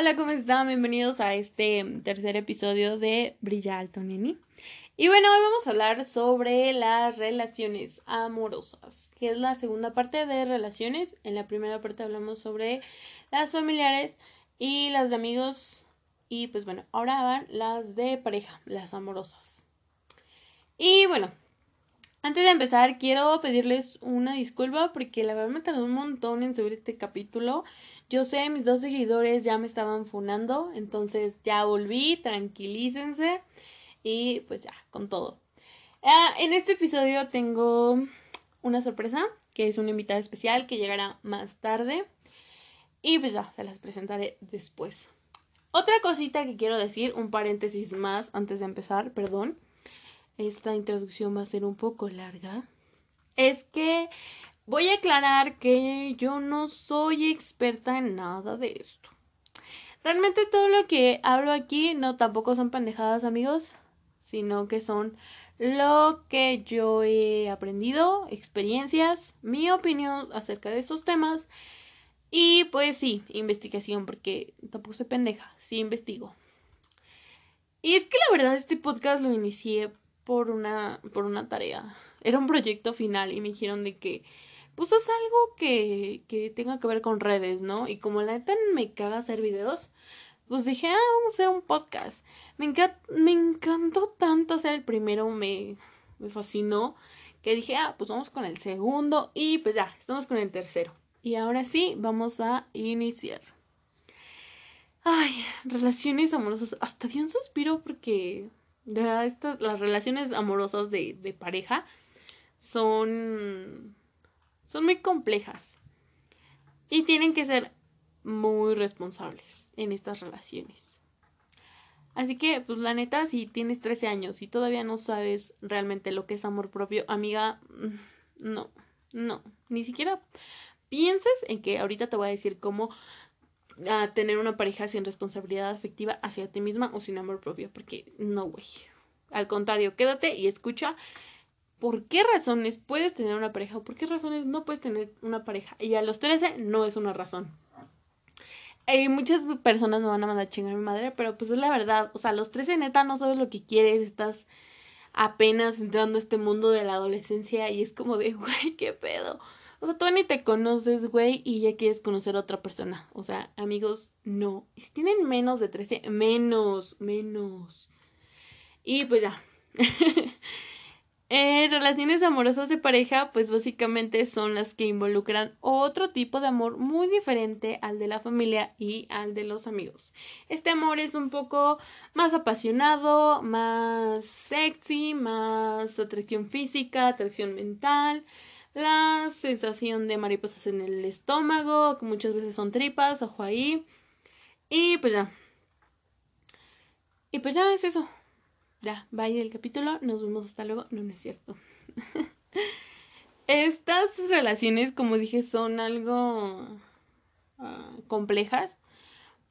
Hola, ¿cómo están? Bienvenidos a este tercer episodio de Brilla Alto Neni. Y bueno, hoy vamos a hablar sobre las relaciones amorosas, que es la segunda parte de relaciones. En la primera parte hablamos sobre las familiares y las de amigos. Y pues bueno, ahora van las de pareja, las amorosas. Y bueno, antes de empezar, quiero pedirles una disculpa porque la verdad me tardó un montón en subir este capítulo. Yo sé, mis dos seguidores ya me estaban funando, entonces ya volví, tranquilícense y pues ya, con todo. Ah, en este episodio tengo una sorpresa, que es una invitada especial que llegará más tarde y pues ya, se las presentaré después. Otra cosita que quiero decir, un paréntesis más antes de empezar, perdón esta introducción va a ser un poco larga, es que voy a aclarar que yo no soy experta en nada de esto. Realmente todo lo que hablo aquí no tampoco son pendejadas, amigos, sino que son lo que yo he aprendido, experiencias, mi opinión acerca de estos temas y pues sí, investigación, porque tampoco soy pendeja, sí investigo. Y es que la verdad este podcast lo inicié por una, por una tarea. Era un proyecto final y me dijeron de que, pues haz algo que, que tenga que ver con redes, ¿no? Y como la neta me caga hacer videos, pues dije, ah, vamos a hacer un podcast. Me, encantó tanto hacer el primero, me, me fascinó, que dije, ah, pues vamos con el segundo y pues ya, estamos con el tercero. Y ahora sí, vamos a iniciar. Ay, relaciones amorosas. Hasta di un suspiro porque de verdad, estas, las relaciones amorosas de pareja son, son muy complejas. Y tienen que ser muy responsables en estas relaciones. Así que, pues la neta, si tienes 13 años y todavía no sabes realmente lo que es amor propio, amiga, mm, no, no, ni siquiera pienses en que ahorita te voy a decir cómo a tener una pareja sin responsabilidad afectiva hacia ti misma o sin amor propio, porque no, güey. Al contrario, quédate y escucha por qué razones puedes tener una pareja o por qué razones no puedes tener una pareja. Y a los 13 no es una razón. Y muchas personas me van a mandar a chingar a mi madre, pero pues es la verdad. O sea, a los 13 neta no sabes lo que quieres, estás apenas entrando a este mundo de la adolescencia y es como de, güey, qué pedo. O sea, tú ni te conoces, güey, y ya quieres conocer a otra persona. O sea, amigos, no. Si tienen menos de 13, menos, menos. Y pues ya. Eh, relaciones amorosas de pareja, pues básicamente son las que involucran otro tipo de amor muy diferente al de la familia y al de los amigos. Este amor es un poco más apasionado, más sexy, más atracción física, atracción mental, la sensación de mariposas en el estómago, que muchas veces son tripas, ojo ahí. Y pues ya. Y pues ya es eso. Ya, va a ir el capítulo. Nos vemos hasta luego. No, no es cierto. Estas relaciones, como dije, son algo ah, complejas.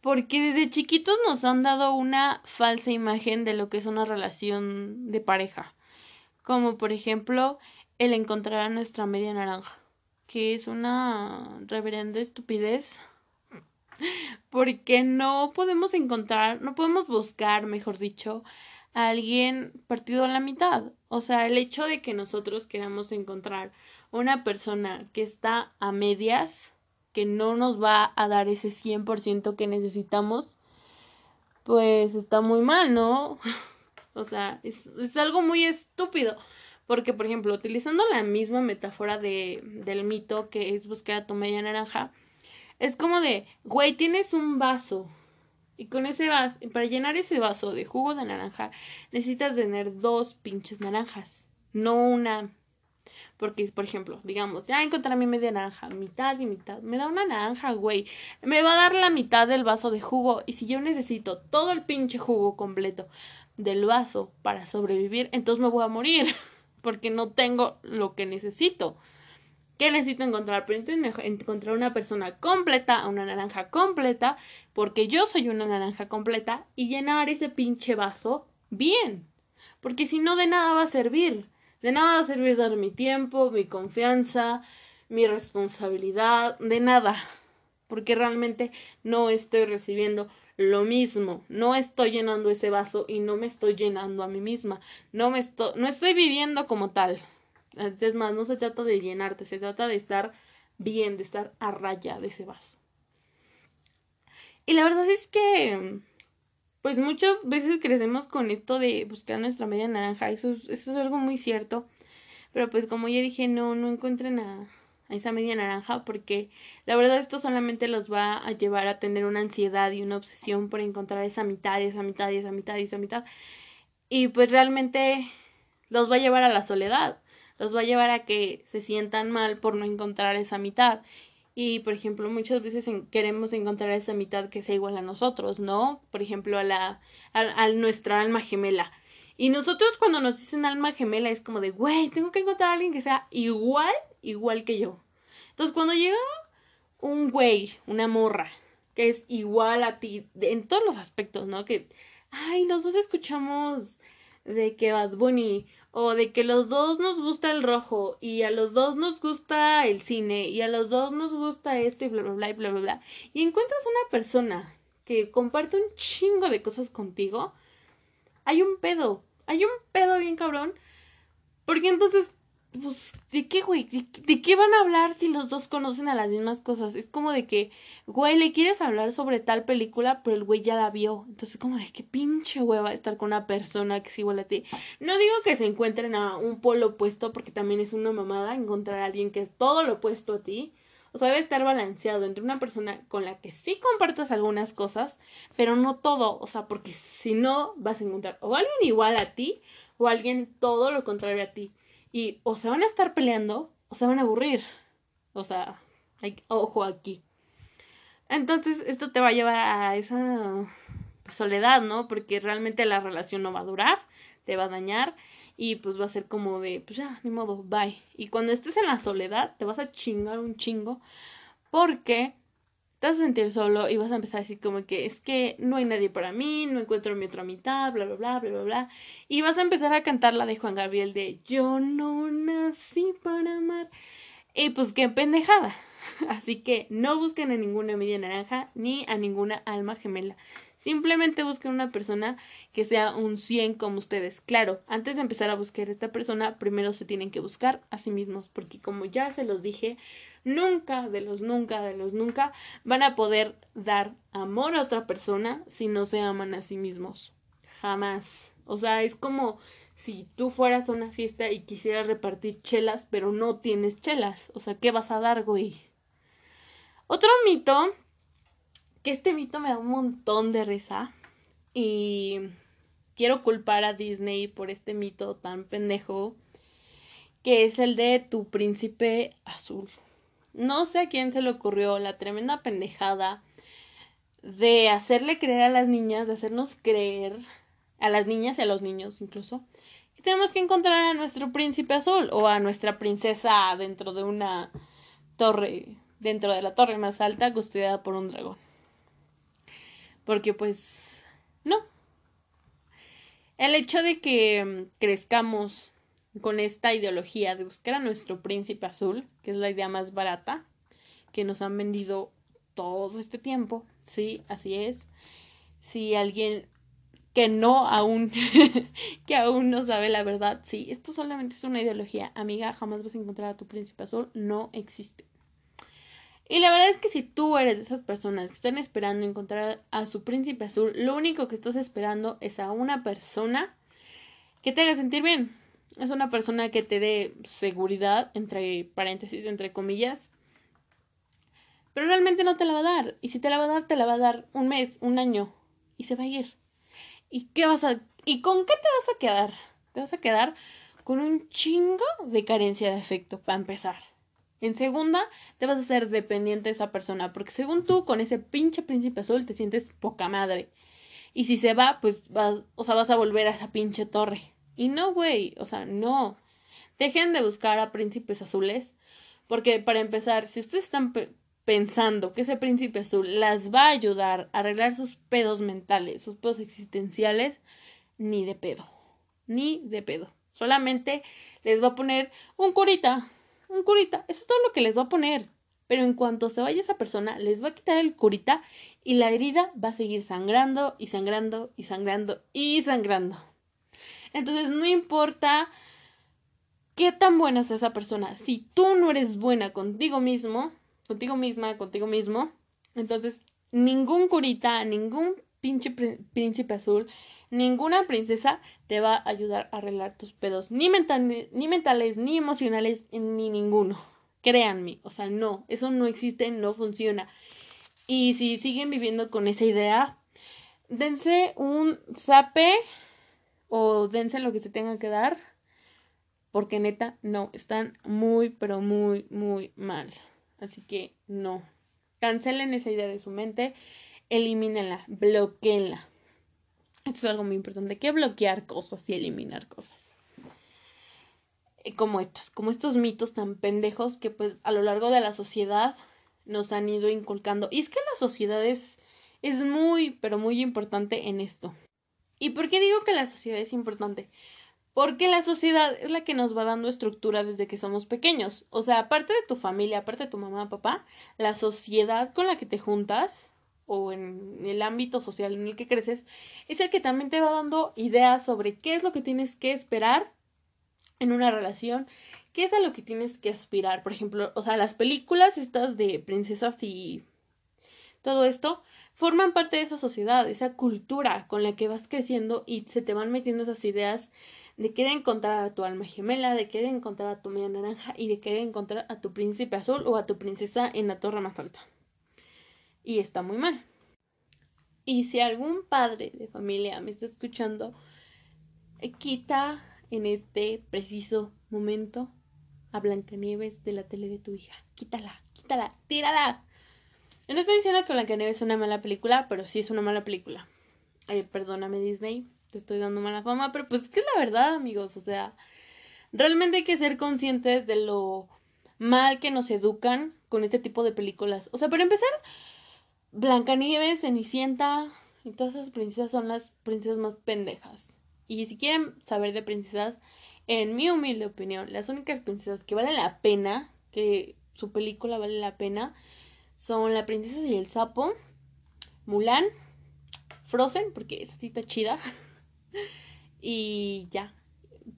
Porque desde chiquitos nos han dado una falsa imagen de lo que es una relación de pareja. Como por ejemplo, el encontrar a nuestra media naranja, que es una reverenda estupidez, porque no podemos encontrar, no podemos buscar, mejor dicho, alguien partido a la mitad. O sea, el hecho de que nosotros queramos encontrar una persona que está a medias, que no nos va a dar ese 100% que necesitamos, pues está muy mal, ¿no? o sea, es, es algo muy estúpido. Porque, por ejemplo, utilizando la misma metáfora de, del mito que es buscar a tu media naranja, es como de, güey, tienes un vaso. Y con ese vaso, para llenar ese vaso de jugo de naranja, necesitas tener dos pinches naranjas, no una. Porque, por ejemplo, digamos, ya encontré mi media naranja, mitad y mitad. Me da una naranja, güey. Me va a dar la mitad del vaso de jugo. Y si yo necesito todo el pinche jugo completo del vaso para sobrevivir, entonces me voy a morir. porque no tengo lo que necesito. ¿Qué necesito encontrar? Pero encontrar una persona completa, una naranja completa, porque yo soy una naranja completa, y llenar ese pinche vaso bien. Porque si no, de nada va a servir. De nada va a servir dar mi tiempo, mi confianza, mi responsabilidad, de nada. porque realmente no estoy recibiendo lo mismo, no estoy llenando ese vaso y no me estoy llenando a mí misma, no me estoy, no estoy viviendo como tal. Es más, no se trata de llenarte, se trata de estar bien, de estar a raya de ese vaso. Y la verdad es que, pues muchas veces crecemos con esto de buscar nuestra media naranja, eso es, eso es algo muy cierto. Pero pues como ya dije, no, no encuentren a, a esa media naranja porque la verdad esto solamente los va a llevar a tener una ansiedad y una obsesión por encontrar esa mitad y esa mitad y esa mitad y esa mitad y pues realmente los va a llevar a la soledad los va a llevar a que se sientan mal por no encontrar esa mitad y por ejemplo muchas veces queremos encontrar esa mitad que sea igual a nosotros no por ejemplo a la a, nuestra alma gemela y nosotros cuando nos dicen alma gemela es como de, güey, tengo que encontrar a alguien que sea igual, igual que yo. Entonces cuando llega un güey, una morra, que es igual a ti, en todos los aspectos, ¿no? Que, ay, los dos escuchamos de que Bad Bunny, o de que los dos nos gusta el rojo, y a los dos nos gusta el cine, y a los dos nos gusta esto, y bla, bla, bla, y bla, bla, bla. Y encuentras una persona que comparte un chingo de cosas contigo, hay un pedo hay un pedo bien cabrón. Porque entonces, pues, ¿de qué, güey? ¿De, qué van a hablar si los dos conocen a las mismas cosas? Es como de que, güey, le quieres hablar sobre tal película, pero el güey ya la vio. Entonces, como de qué pinche va a estar con una persona que es igual a ti. No digo que se encuentren a un polo opuesto, porque también es una mamada encontrar a alguien que es todo lo opuesto a ti. O sea, debe estar balanceado entre una persona con la que sí compartas algunas cosas, pero no todo. O sea, porque si no, vas a encontrar o alguien igual a ti o alguien todo lo contrario a ti. Y o se van a estar peleando o se van a aburrir. O sea, hay, ojo aquí. Entonces, esto te va a llevar a esa soledad, ¿no? Porque realmente la relación no va a durar, te va a dañar y pues va a ser como de, pues ya, ni modo, bye. Y cuando estés en la soledad, te vas a chingar un chingo porque te vas a sentir solo y vas a empezar a decir como que es que no hay nadie para mí, no encuentro mi otra mitad, bla, bla, bla, bla, bla, bla. Y vas a empezar a cantar la de Juan Gabriel de Yo no nací para amar. Y pues qué pendejada. Así que no busquen a ninguna media naranja ni a ninguna alma gemela. Simplemente busquen una persona que sea un 100 como ustedes. Claro, antes de empezar a buscar a esta persona, primero se tienen que buscar a sí mismos, porque como ya se los dije, nunca, de los nunca, de los nunca, van a poder dar amor a otra persona si no se aman a sí mismos. Jamás. O sea, es como si tú fueras a una fiesta y quisieras repartir chelas, pero no tienes chelas. O sea, ¿qué vas a dar, güey? Otro mito que este mito me da un montón de risa y quiero culpar a Disney por este mito tan pendejo que es el de tu príncipe azul. No sé a quién se le ocurrió la tremenda pendejada de hacerle creer a las niñas, de hacernos creer a las niñas y a los niños incluso, que tenemos que encontrar a nuestro príncipe azul o a nuestra princesa dentro de una torre, dentro de la torre más alta custodiada por un dragón. Porque pues no. El hecho de que mm, crezcamos con esta ideología de buscar a nuestro príncipe azul, que es la idea más barata que nos han vendido todo este tiempo, sí, así es. Si alguien que no aún, que aún no sabe la verdad, sí, esto solamente es una ideología, amiga, jamás vas a encontrar a tu príncipe azul, no existe. Y la verdad es que si tú eres de esas personas que están esperando encontrar a su príncipe azul, lo único que estás esperando es a una persona que te haga sentir bien. Es una persona que te dé seguridad, entre paréntesis, entre comillas. Pero realmente no te la va a dar. Y si te la va a dar, te la va a dar un mes, un año. Y se va a ir. ¿Y qué vas a... ¿Y con qué te vas a quedar? Te vas a quedar con un chingo de carencia de afecto, para empezar. En segunda, te vas a ser dependiente de esa persona, porque según tú, con ese pinche príncipe azul te sientes poca madre. Y si se va, pues vas, o sea, vas a volver a esa pinche torre. Y no, güey, o sea, no. Dejen de buscar a príncipes azules, porque para empezar, si ustedes están pensando que ese príncipe azul las va a ayudar a arreglar sus pedos mentales, sus pedos existenciales, ni de pedo. Ni de pedo. Solamente les va a poner un curita, un curita. Eso es todo lo que les va a poner. pero en cuanto se vaya esa persona, les va a quitar el curita y la herida va a seguir sangrando y sangrando y sangrando y sangrando. Entonces, no importa qué tan buena es esa persona, si tú no eres buena contigo mismo, contigo misma, contigo mismo, entonces ningún curita, ningún pinche príncipe azul, ninguna princesa te va a ayudar a arreglar tus pedos, ni, ni mentales, ni emocionales, ni ninguno. Créanme, o sea, no, eso no existe, no funciona. Y si siguen viviendo con esa idea, dense un zape o dense lo que se tenga que dar, porque neta, no, están muy, pero muy, muy mal. Así que no, cancelen esa idea de su mente, elimínenla, bloqueenla. Esto es algo muy importante, que bloquear cosas y eliminar cosas. Eh, como estas, como estos mitos tan pendejos que pues a lo largo de la sociedad nos han ido inculcando. Y es que la sociedad es, es muy, pero muy importante en esto. ¿Y por qué digo que la sociedad es importante? Porque la sociedad es la que nos va dando estructura desde que somos pequeños. O sea, aparte de tu familia, aparte de tu mamá, papá, la sociedad con la que te juntas o en el ámbito social en el que creces es el que también te va dando ideas sobre qué es lo que tienes que esperar en una relación, ¿qué es a lo que tienes que aspirar? Por ejemplo, o sea, las películas estas de princesas y todo esto forman parte de esa sociedad, esa cultura con la que vas creciendo y se te van metiendo esas ideas de querer encontrar a tu alma gemela, de querer encontrar a tu media naranja y de querer encontrar a tu príncipe azul o a tu princesa en la torre más alta. Y está muy mal. Y si algún padre de familia me está escuchando, quita en este preciso momento a Blancanieves de la tele de tu hija. Quítala, quítala, tírala. Yo no estoy diciendo que Blancanieves es una mala película, pero sí es una mala película. perdóname Disney, te estoy dando mala fama, pero pues es que es la verdad, amigos. O sea, realmente hay que ser conscientes de lo mal que nos educan con este tipo de películas. O sea, para empezar, Blancanieves, Cenicienta y todas esas princesas son las princesas más pendejas. Y si quieren saber de princesas, en mi humilde opinión, las únicas princesas que valen la pena, que su película vale la pena, son La princesa y el sapo, Mulan, Frozen, porque esa sí está chida, y ya.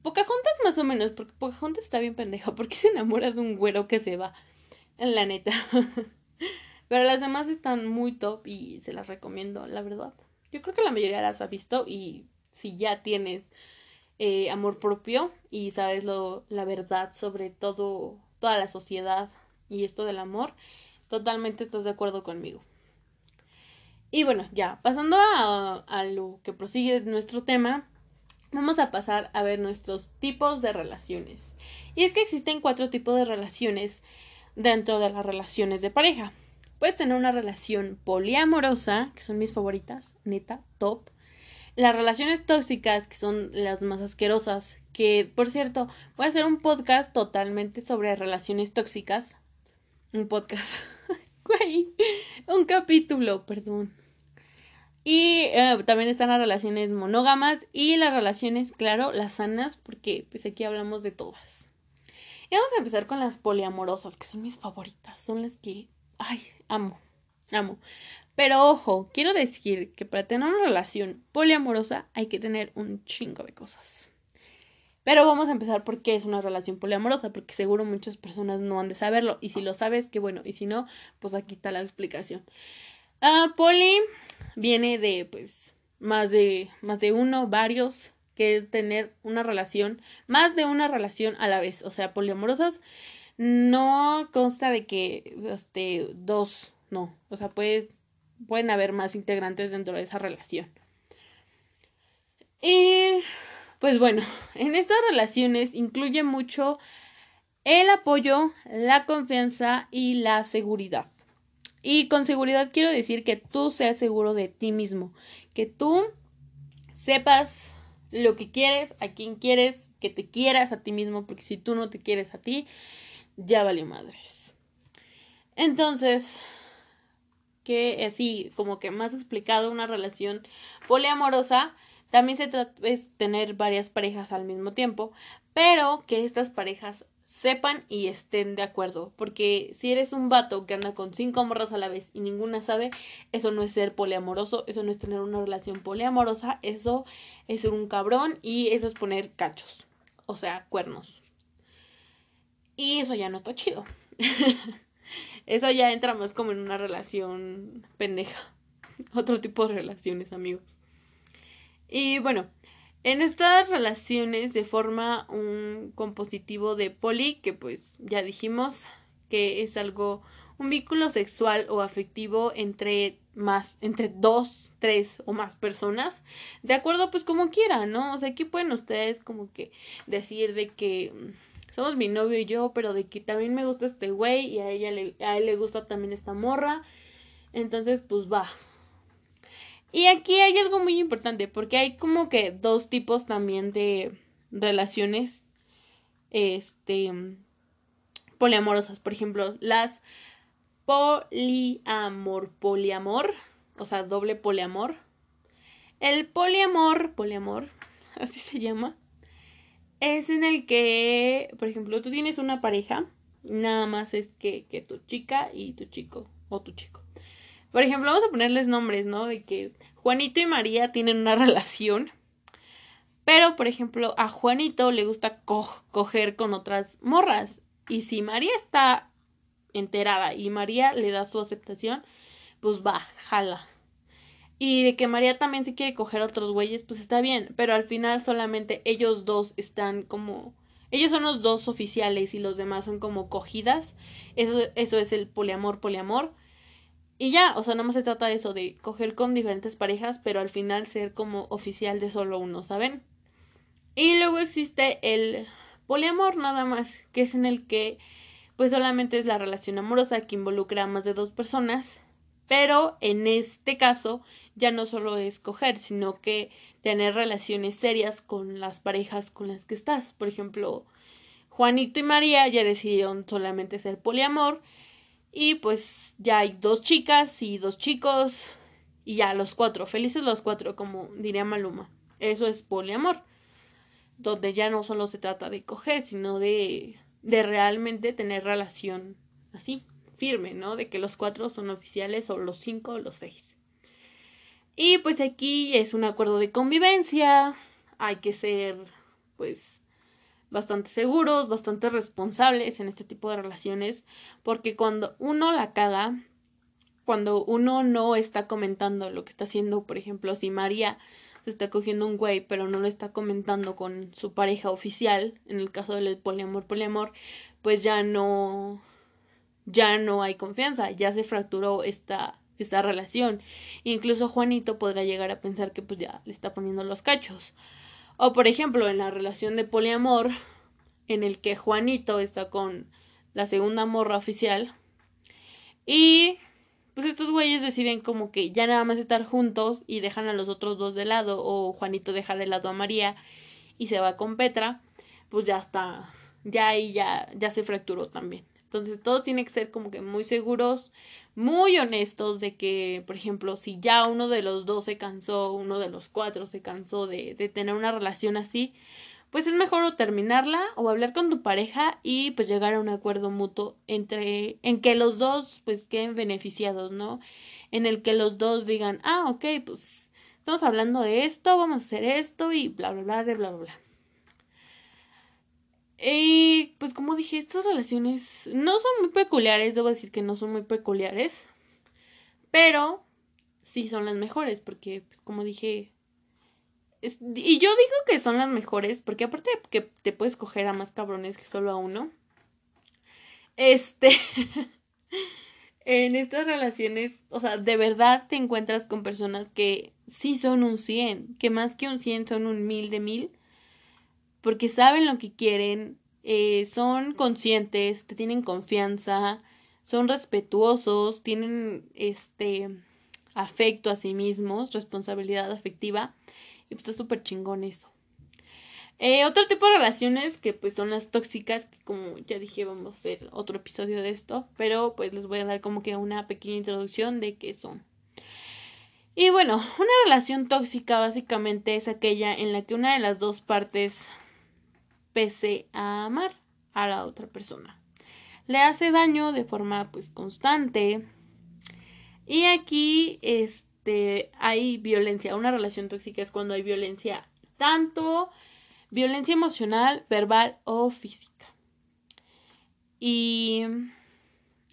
Pocahontas más o menos, porque Pocahontas está bien pendeja, porque se enamora de un güero que se va, en la neta. Pero las demás están muy top y se las recomiendo, la verdad. Yo creo que la mayoría las ha visto y si ya tienes eh, amor propio y sabes lo, la verdad sobre todo, toda la sociedad y esto del amor, totalmente estás de acuerdo conmigo. Y bueno, ya, pasando a, lo que prosigue nuestro tema, vamos a pasar a ver nuestros tipos de relaciones. Y es que existen cuatro tipos de relaciones dentro de las relaciones de pareja. Puedes tener una relación poliamorosa, que son mis favoritas, neta, top las relaciones tóxicas, que son las más asquerosas, que por cierto, voy a hacer un podcast totalmente sobre relaciones tóxicas. Un podcast. Un capítulo, perdón. Y eh, también están las relaciones monógamas y las relaciones, claro, las sanas, porque pues aquí hablamos de todas. Y vamos a empezar con las poliamorosas, que son mis favoritas, son las que, ay, amo, amo. Pero ojo, quiero decir que para tener una relación poliamorosa hay que tener un chingo de cosas. Pero vamos a empezar por qué es una relación poliamorosa, porque seguro muchas personas no han de saberlo. Y si lo sabes, qué bueno. Y si no, pues aquí está la explicación. Uh, poli viene de, pues, más de, más de uno, varios, que es tener una relación, más de una relación a la vez. O sea, poliamorosas no consta de que, este, dos, no. O sea, pueden haber más integrantes dentro de esa relación. Y pues bueno, en estas relaciones incluye mucho el apoyo, la confianza y la seguridad. Y con seguridad quiero decir que tú seas seguro de ti mismo, que tú sepas lo que quieres, a quién quieres, que te quieras a ti mismo, porque si tú no te quieres a ti, ya vale madres. Entonces, que así como que más explicado una relación poliamorosa también se trata de tener varias parejas al mismo tiempo, pero que estas parejas sepan y estén de acuerdo. Porque si eres un vato que anda con cinco morras a la vez y ninguna sabe, eso no es ser poliamoroso, eso no es tener una relación poliamorosa, eso es ser un cabrón y eso es poner cachos, o sea, cuernos. Y eso ya no está chido. eso ya entra más como en una relación pendeja. Otro tipo de relaciones, amigos. Y bueno, en estas relaciones se forma un compositivo de poli, que pues ya dijimos que es algo, un vínculo sexual o afectivo entre más, entre dos, tres o más personas, de acuerdo pues como quieran, ¿no? O sea, aquí pueden ustedes como que decir de que mm, somos mi novio y yo, pero de que también me gusta este güey y a ella le, a él le gusta también esta morra. Entonces, pues va, y aquí hay algo muy importante, porque hay como que dos tipos también de relaciones este poliamorosas, por ejemplo, las poliamor, poliamor, o sea, doble poliamor. El poliamor, poliamor, así se llama, es en el que, por ejemplo, tú tienes una pareja, nada más es que, que tu chica y tu chico, o tu chico. Por ejemplo, vamos a ponerles nombres, ¿no? De que Juanito y María tienen una relación. Pero, por ejemplo, a Juanito le gusta coger con otras morras. Y si María está enterada y María le da su aceptación, pues va, jala. Y de que María también se quiere coger otros güeyes, pues está bien. Pero al final solamente ellos dos están como. Ellos son los dos oficiales y los demás son como cogidas. Eso, eso es el poliamor, poliamor. Y ya, o sea, nada más se trata de eso, de coger con diferentes parejas, pero al final ser como oficial de solo uno, ¿saben? Y luego existe el poliamor nada más, que es en el que pues solamente es la relación amorosa que involucra a más de dos personas, pero en este caso ya no solo es coger, sino que tener relaciones serias con las parejas con las que estás. Por ejemplo, Juanito y María ya decidieron solamente ser poliamor y pues ya hay dos chicas y dos chicos y ya los cuatro, felices los cuatro, como diría Maluma. Eso es poliamor, donde ya no solo se trata de coger, sino de, de realmente tener relación así, firme, ¿no? De que los cuatro son oficiales o los cinco o los seis. Y pues aquí es un acuerdo de convivencia, hay que ser pues bastante seguros, bastante responsables en este tipo de relaciones, porque cuando uno la caga, cuando uno no está comentando lo que está haciendo, por ejemplo, si María se está cogiendo un güey, pero no lo está comentando con su pareja oficial, en el caso del poliamor, poliamor, pues ya no ya no hay confianza, ya se fracturó esta esta relación. Incluso Juanito podrá llegar a pensar que pues ya le está poniendo los cachos. O por ejemplo, en la relación de poliamor, en el que Juanito está con la segunda morra oficial. Y pues estos güeyes deciden como que ya nada más estar juntos y dejan a los otros dos de lado. O Juanito deja de lado a María y se va con Petra. Pues ya está. Ya ahí ya, ya se fracturó también. Entonces todos tienen que ser como que muy seguros, muy honestos de que, por ejemplo, si ya uno de los dos se cansó, uno de los cuatro se cansó de, de tener una relación así, pues es mejor o terminarla o hablar con tu pareja y pues llegar a un acuerdo mutuo entre en que los dos pues queden beneficiados, ¿no? En el que los dos digan, ah, ok, pues estamos hablando de esto, vamos a hacer esto y bla, bla, bla, bla, bla, bla. Y pues como dije, estas relaciones no son muy peculiares, debo decir que no son muy peculiares, pero sí son las mejores, porque pues como dije, y yo digo que son las mejores, porque aparte que te puedes coger a más cabrones que solo a uno, este, en estas relaciones, o sea, de verdad te encuentras con personas que sí son un 100, que más que un 100 son un mil de mil porque saben lo que quieren, eh, son conscientes, te tienen confianza, son respetuosos, tienen este afecto a sí mismos, responsabilidad afectiva, y pues está súper chingón eso. Eh, otro tipo de relaciones que pues son las tóxicas, que como ya dije vamos a hacer otro episodio de esto, pero pues les voy a dar como que una pequeña introducción de qué son. Y bueno, una relación tóxica básicamente es aquella en la que una de las dos partes pese a amar, a la otra persona. Le hace daño de forma pues constante. Y aquí este hay violencia, una relación tóxica es cuando hay violencia tanto violencia emocional, verbal o física. Y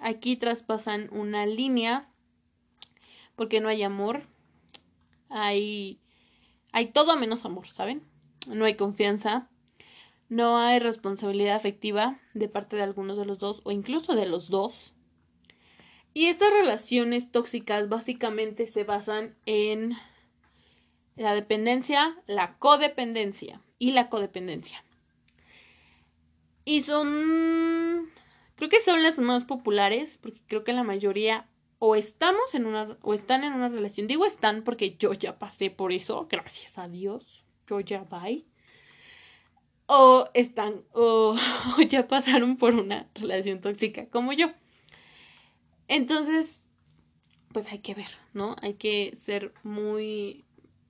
aquí traspasan una línea porque no hay amor. Hay hay todo menos amor, ¿saben? No hay confianza, no hay responsabilidad afectiva de parte de algunos de los dos o incluso de los dos. Y estas relaciones tóxicas básicamente se basan en la dependencia, la codependencia y la codependencia. Y son, creo que son las más populares, porque creo que la mayoría o estamos en una, o están en una relación. Digo están porque yo ya pasé por eso, gracias a Dios. Yo ya bye. O están, o, ya pasaron por una relación tóxica como yo. Entonces, pues hay que ver, ¿no? Hay que ser muy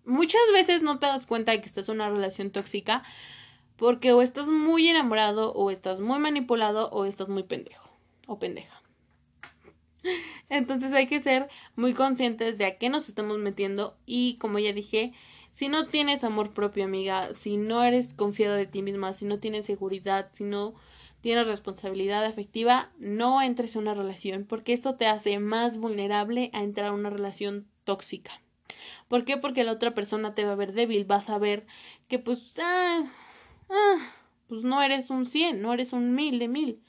muchas veces no te das cuenta de que estás en una relación tóxica porque o estás muy enamorado o estás muy manipulado o estás muy pendejo o pendeja. Entonces hay que ser muy conscientes de a qué nos estamos metiendo y como ya dije, si no tienes amor propio, amiga, si no eres confiada de ti misma, si no tienes seguridad, si no tienes responsabilidad afectiva, no entres en una relación porque esto te hace más vulnerable a entrar a una relación tóxica. ¿Por qué? Porque la otra persona te va a ver débil, vas a ver que pues, ah, ah, pues no eres un 100, no eres un mil de mil,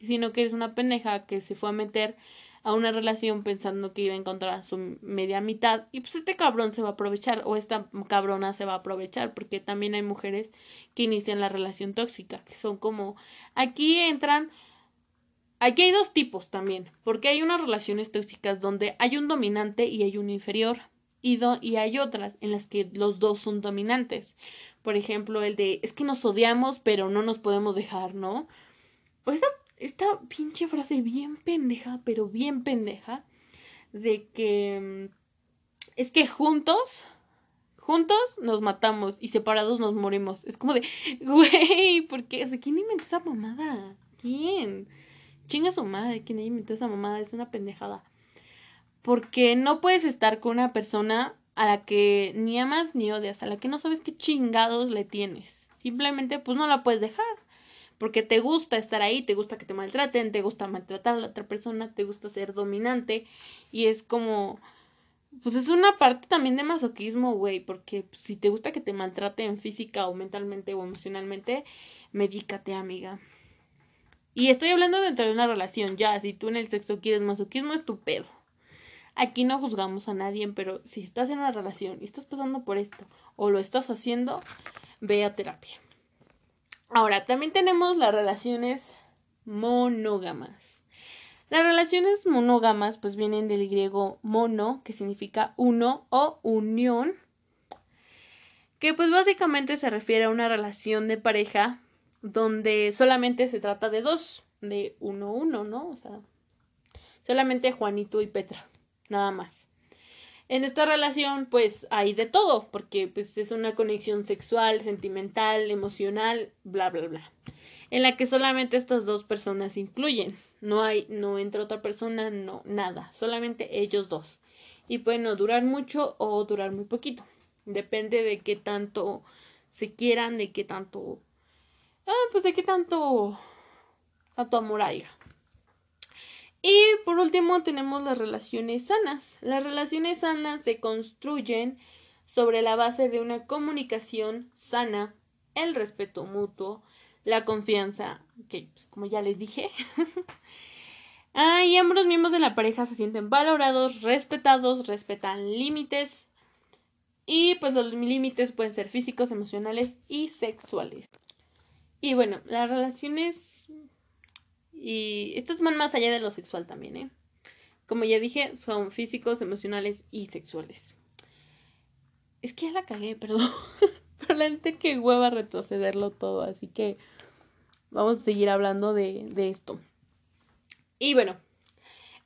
sino que eres una pendeja que se fue a meter a una relación pensando que iba a encontrar a su media mitad y pues este cabrón se va a aprovechar o esta cabrona se va a aprovechar porque también hay mujeres que inician la relación tóxica que son como aquí entran aquí hay dos tipos también porque hay unas relaciones tóxicas donde hay un dominante y hay un inferior y, hay otras en las que los dos son dominantes. Por ejemplo, el de es que nos odiamos, pero no nos podemos dejar, ¿no? O esta, esta pinche frase bien pendeja, pero bien pendeja, de que mm, es que juntos, juntos nos matamos y separados nos morimos. Es como de, güey, ¿por qué? O sea, ¿quién inventó esa mamada? ¿Quién? Chinga su madre, ¿quién inventó esa mamada? Es una pendejada porque no puedes estar con una persona a la que ni amas ni odias, a la que no sabes qué chingados le tienes. Simplemente pues no la puedes dejar. Porque te gusta estar ahí, te gusta que te maltraten, te gusta maltratar a la otra persona, te gusta ser dominante. Y es como, pues es una parte también de masoquismo, güey. Porque si te gusta que te maltraten física o mentalmente o emocionalmente, medícate, amiga. Y estoy hablando dentro de una relación, ya. Si tú en el sexo quieres masoquismo, es tu pedo. Aquí no juzgamos a nadie, pero si estás en una relación y estás pasando por esto o lo estás haciendo, ve a terapia. Ahora, también tenemos las relaciones monógamas. Las relaciones monógamas pues vienen del griego mono, que significa uno o unión, que pues básicamente se refiere a una relación de pareja donde solamente se trata de dos, de uno uno, ¿no? O sea, solamente Juanito y Petra nada más. En esta relación, pues hay de todo, porque pues es una conexión sexual, sentimental, emocional, bla, bla, bla, en la que solamente estas dos personas incluyen. No hay, no entra otra persona, no, nada, solamente ellos dos. Y pueden no durar mucho o durar muy poquito. Depende de qué tanto se quieran, de qué tanto, ah, pues de qué tanto, tanto amor haya. Y por último tenemos las relaciones sanas. Las relaciones sanas se construyen sobre la base de una comunicación sana, el respeto mutuo, la confianza, que pues, como ya les dije. ah, y ambos miembros de la pareja se sienten valorados, respetados, respetan límites. Y pues los límites pueden ser físicos, emocionales y sexuales. Y bueno, las relaciones y estos van más allá de lo sexual también, ¿eh? Como ya dije, son físicos, emocionales y sexuales. Es que ya la cagué, perdón. Pero la gente que hueva retrocederlo todo, así que vamos a seguir hablando de, de esto. Y bueno,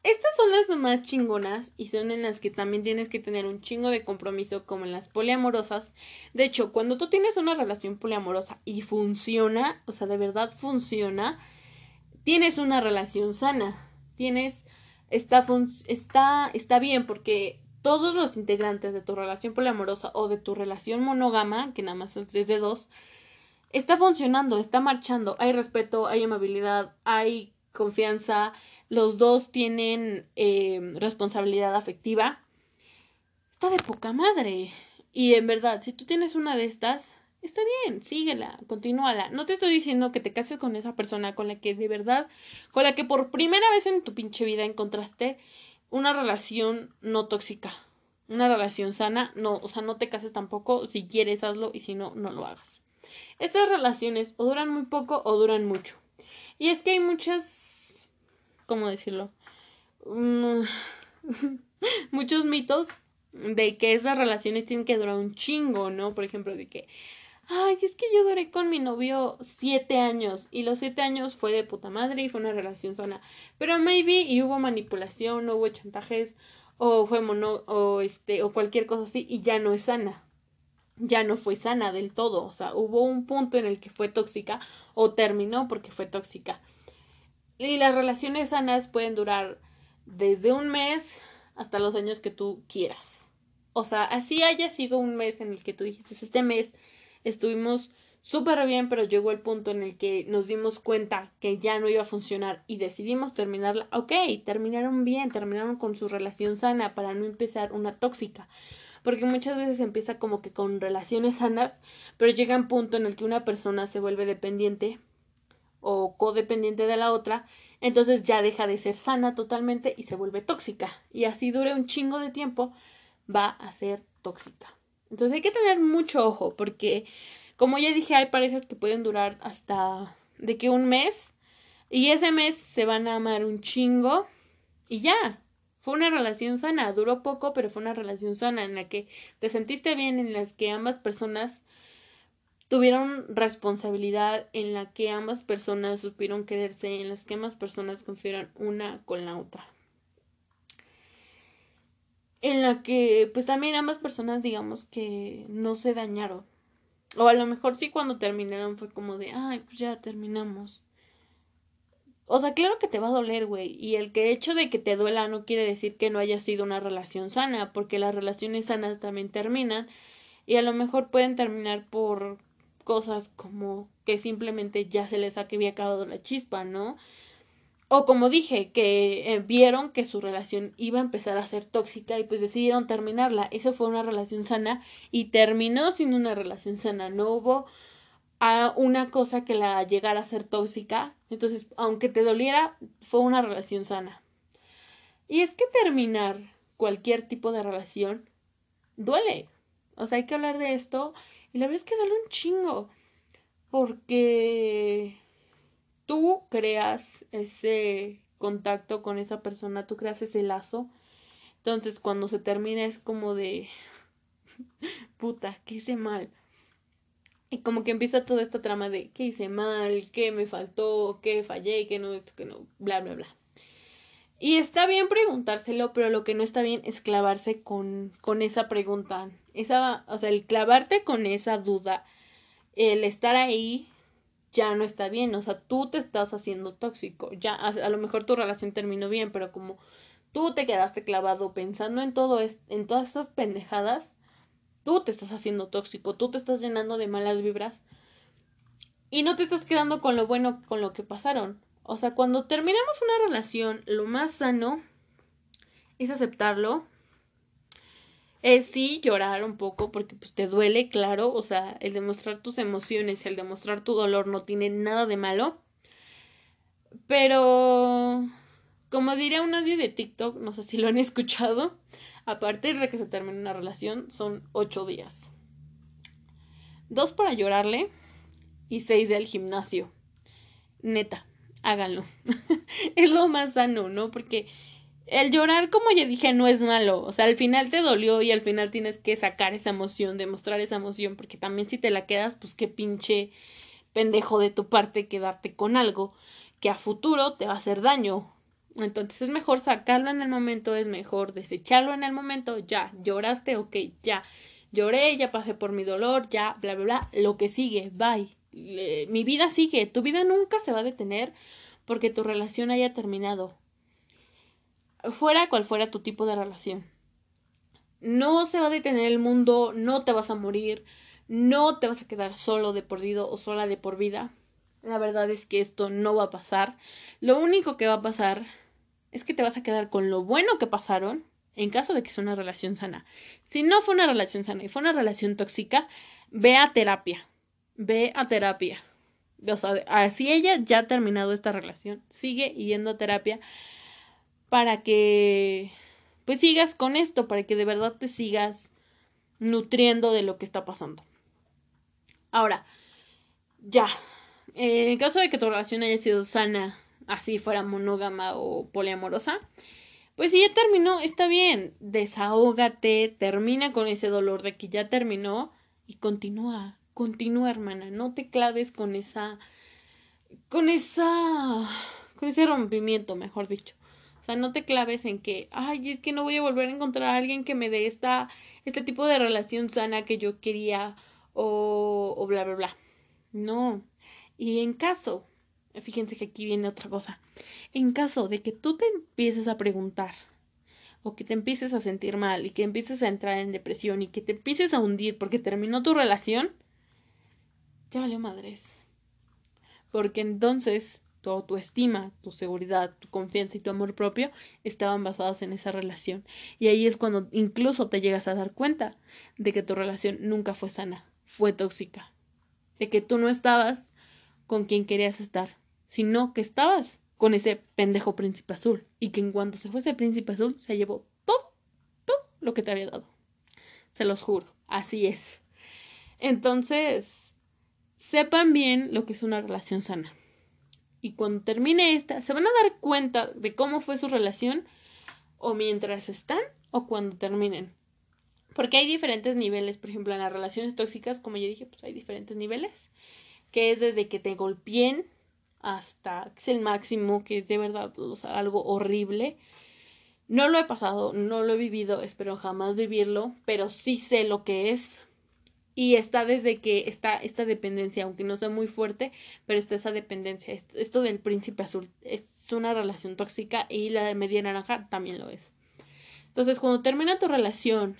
estas son las más chingonas y son en las que también tienes que tener un chingo de compromiso como en las poliamorosas. De hecho, cuando tú tienes una relación poliamorosa y funciona, o sea, de verdad funciona, tienes una relación sana. Tienes está está está bien porque todos los integrantes de tu relación poliamorosa o de tu relación monógama, que nada más son de dos, está funcionando, está marchando, hay respeto, hay amabilidad, hay confianza, los dos tienen eh, responsabilidad afectiva. Está de poca madre. Y en verdad, si tú tienes una de estas, está bien, síguela, continúala. No te estoy diciendo que te cases con esa persona con la que de verdad, con la que por primera vez en tu pinche vida encontraste una relación no tóxica, una relación sana. No, o sea, no te cases tampoco. Si quieres, hazlo y si no, no lo hagas. Estas relaciones o duran muy poco o duran mucho. Y es que hay muchas, ¿cómo decirlo? Mm, muchos mitos de que esas relaciones tienen que durar un chingo, ¿no? Por ejemplo, de que, ay, es que yo duré con mi novio siete años y los siete años fue de puta madre y fue una relación sana. Pero maybe y hubo manipulación, hubo chantajes o fue mono o este o cualquier cosa así y ya no es sana ya no fue sana del todo, o sea, hubo un punto en el que fue tóxica o terminó porque fue tóxica. Y las relaciones sanas pueden durar desde un mes hasta los años que tú quieras. O sea, así haya sido un mes en el que tú dijiste, este mes estuvimos súper bien, pero llegó el punto en el que nos dimos cuenta que ya no iba a funcionar y decidimos terminarla. Ok, terminaron bien, terminaron con su relación sana para no empezar una tóxica porque muchas veces empieza como que con relaciones sanas, pero llega un punto en el que una persona se vuelve dependiente o codependiente de la otra, entonces ya deja de ser sana totalmente y se vuelve tóxica. Y así dure un chingo de tiempo, va a ser tóxica. Entonces hay que tener mucho ojo, porque como ya dije, hay parejas que pueden durar hasta de que un mes, y ese mes se van a amar un chingo, y ya, fue una relación sana, duró poco, pero fue una relación sana en la que te sentiste bien, en las que ambas personas tuvieron responsabilidad, en la que ambas personas supieron quererse, en las que ambas personas confiaron una con la otra. En la que, pues también ambas personas, digamos que no se dañaron. O a lo mejor sí cuando terminaron fue como de, ay, pues ya terminamos. O sea, claro que te va a doler, güey. Y el que hecho de que te duela no quiere decir que no haya sido una relación sana, porque las relaciones sanas también terminan. Y a lo mejor pueden terminar por cosas como que simplemente ya se les había acabado la chispa, ¿no? O como dije, que eh, vieron que su relación iba a empezar a ser tóxica y pues decidieron terminarla. Eso fue una relación sana y terminó siendo una relación sana. No hubo a una cosa que la llegara a ser tóxica. Entonces, aunque te doliera, fue una relación sana. Y es que terminar cualquier tipo de relación duele. O sea, hay que hablar de esto. Y la verdad es que duele un chingo. Porque tú creas ese contacto con esa persona, tú creas ese lazo. Entonces, cuando se termina es como de... Puta, ¿qué hice mal? Y como que empieza toda esta trama de qué hice mal, qué me faltó, qué fallé, qué no, esto, qué no, bla, bla, bla. Y está bien preguntárselo, pero lo que no está bien es clavarse con, con esa pregunta. Esa, o sea, el clavarte con esa duda, el estar ahí, ya no está bien. O sea, tú te estás haciendo tóxico. Ya, a, a lo mejor tu relación terminó bien, pero como tú te quedaste clavado pensando en todo, es, en todas estas pendejadas, Tú te estás haciendo tóxico, tú te estás llenando de malas vibras y no te estás quedando con lo bueno, con lo que pasaron. O sea, cuando terminamos una relación, lo más sano es aceptarlo. Es sí llorar un poco porque pues te duele, claro, o sea, el demostrar tus emociones, el demostrar tu dolor no tiene nada de malo. Pero como diría un audio de TikTok, no sé si lo han escuchado, a partir de que se termine una relación son ocho días. Dos para llorarle y seis del gimnasio. Neta, háganlo. es lo más sano, ¿no? Porque el llorar, como ya dije, no es malo. O sea, al final te dolió y al final tienes que sacar esa emoción, demostrar esa emoción, porque también si te la quedas, pues qué pinche pendejo de tu parte quedarte con algo que a futuro te va a hacer daño. Entonces es mejor sacarlo en el momento, es mejor desecharlo en el momento, ya, lloraste, ok, ya, lloré, ya pasé por mi dolor, ya, bla, bla, bla, lo que sigue, bye. mi vida sigue, tu vida nunca se va a detener porque tu relación haya terminado. Fuera cual fuera tu tipo de relación. No se va a detener el mundo, no te vas a morir, no te vas a quedar solo de por vida o sola de por vida. La verdad es que esto no va a pasar. Lo único que va a pasar es que te vas a quedar con lo bueno que pasaron en caso de que sea una relación sana. Si no fue una relación sana y fue una relación tóxica, ve a terapia. Ve a terapia. O sea, así ella ya ha terminado esta relación, sigue yendo a terapia para que pues sigas con esto, para que de verdad te sigas nutriendo de lo que está pasando. Ahora, ya, en caso de que tu relación haya sido sana, así fuera monógama o poliamorosa, pues si ya terminó, está bien, desahógate, termina con ese dolor de que ya terminó y continúa, continúa hermana, no te claves con esa, con esa, con ese rompimiento, mejor dicho. Sea, no te claves en que, ay, es que no voy a volver a encontrar a alguien que me dé esta, este tipo de relación sana que yo quería o, o bla, bla, bla. No. Y en caso fíjense que aquí viene otra cosa. En caso de que tú te empieces a preguntar o que te empieces a sentir mal y que empieces a entrar en depresión y que te empieces a hundir porque terminó tu relación, ya valió madres. Porque entonces tu autoestima, tu seguridad, tu confianza y tu amor propio estaban basados en esa relación. Y ahí es cuando incluso te llegas a dar cuenta de que tu relación nunca fue sana, fue tóxica. De que tú no estabas con quien querías estar, sino que estabas con ese pendejo príncipe azul y que en cuanto se fue ese príncipe azul se llevó todo, todo lo que te había dado. Se los juro, así es. Entonces, sepan bien lo que es una relación sana. Y cuando termine esta, se van a dar cuenta de cómo fue su relación o mientras están o cuando terminen. Porque hay diferentes niveles, por ejemplo, en las relaciones tóxicas, como ya dije, pues hay diferentes niveles, que es desde que te golpeen hasta que es el máximo, que es de verdad algo horrible. No lo he pasado, no lo he vivido, espero jamás vivirlo, pero sí sé lo que es. Y está desde que está esta dependencia, aunque no sea muy fuerte, pero está esa dependencia. Esto del príncipe azul es una relación tóxica y la de media naranja también lo es. Entonces, cuando termina tu relación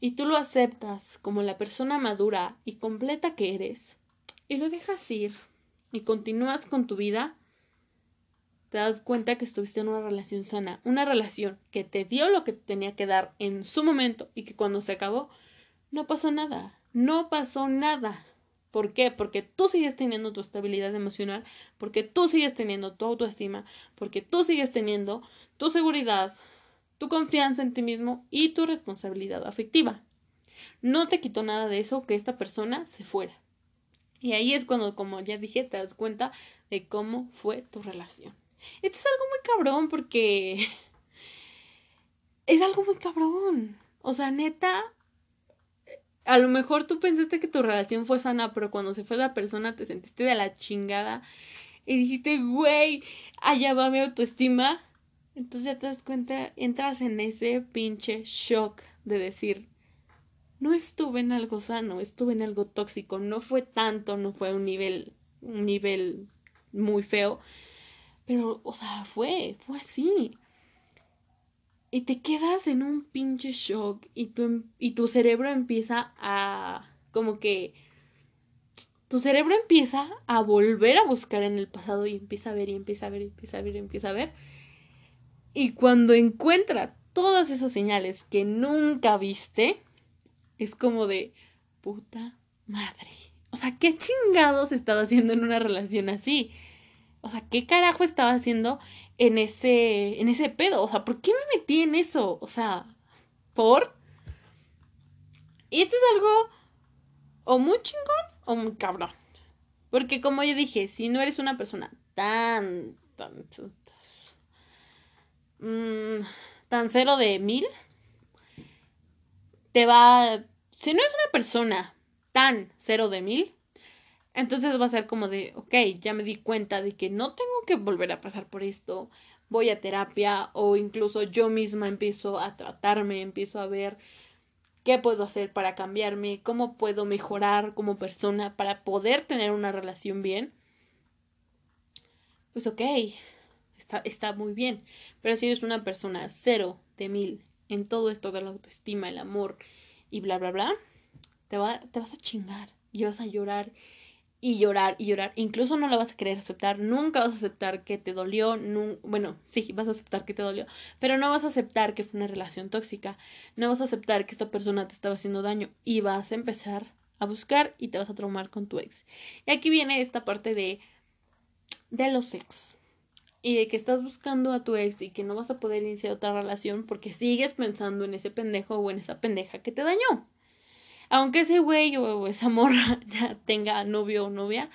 y tú lo aceptas como la persona madura y completa que eres, y lo dejas ir, y continúas con tu vida, te das cuenta que estuviste en una relación sana, una relación que te dio lo que tenía que dar en su momento y que cuando se acabó, no pasó nada, no pasó nada. ¿Por qué? Porque tú sigues teniendo tu estabilidad emocional, porque tú sigues teniendo tu autoestima, porque tú sigues teniendo tu seguridad, tu confianza en ti mismo y tu responsabilidad afectiva. No te quitó nada de eso que esta persona se fuera. Y ahí es cuando, como ya dije, te das cuenta de cómo fue tu relación. Esto es algo muy cabrón porque es algo muy cabrón. O sea, neta, a lo mejor tú pensaste que tu relación fue sana, pero cuando se fue la persona te sentiste de la chingada y dijiste, güey, allá va mi autoestima. Entonces ya te das cuenta, entras en ese pinche shock de decir, no estuve en algo sano, estuve en algo tóxico, no fue tanto, no fue un nivel, un nivel muy feo, pero, o sea, fue, fue así. Y te quedas en un pinche shock y tu, em, y tu cerebro empieza a, como que, tu cerebro empieza a volver a buscar en el pasado y empieza a ver y empieza a ver y empieza a ver y empieza a ver. Y cuando encuentra todas esas señales que nunca viste, es como de puta madre. O sea, ¿qué chingados estaba haciendo en una relación así? O sea, ¿qué carajo estaba haciendo en ese, en ese pedo? O sea, ¿por qué me metí en eso? O sea, ¿por? Y esto es algo o muy chingón o muy cabrón. Porque como yo dije, si no eres una persona tan, tan, tan, mm, tan cero de mil, te va, si no es una persona tan cero de mil, entonces va a ser como de, ok, ya me di cuenta de que no tengo que volver a pasar por esto, voy a terapia o incluso yo misma empiezo a tratarme, empiezo a ver qué puedo hacer para cambiarme, cómo puedo mejorar como persona para poder tener una relación bien, pues ok, está, está muy bien. Pero si eres una persona cero de mil en todo esto de la autoestima, el amor y bla, bla, bla, te, va, te vas a chingar y vas a llorar y llorar y llorar. Incluso no lo vas a querer aceptar, nunca vas a aceptar que te dolió, bueno, sí, vas a aceptar que te dolió, pero no vas a aceptar que fue una relación tóxica, no vas a aceptar que esta persona te estaba haciendo daño y vas a empezar a buscar y te vas a traumar con tu ex. Y aquí viene esta parte de de los ex y de que estás buscando a tu ex y que no vas a poder iniciar otra relación porque sigues pensando en ese pendejo o en esa pendeja que te dañó aunque ese güey o esa morra ya tenga novio o novia,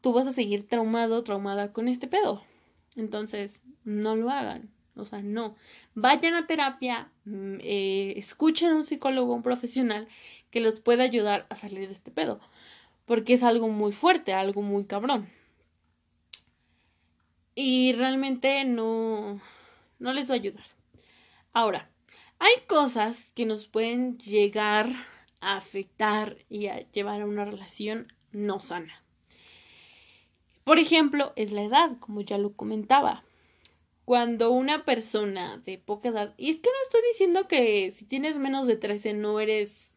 tú vas a seguir traumado, traumada con este pedo. Entonces, no lo hagan. O sea, no. Vayan a terapia, mm, eh, escuchen a un psicólogo, un profesional que los pueda ayudar a salir de este pedo. Porque es algo muy fuerte, algo muy cabrón. Y realmente no, no les va a ayudar. Ahora, hay cosas que nos pueden llegar a afectar y a llevar a una relación no sana. Por ejemplo, es la edad, como ya lo comentaba. Cuando una persona de poca edad, y es que no estoy diciendo que si tienes menos de 13 no eres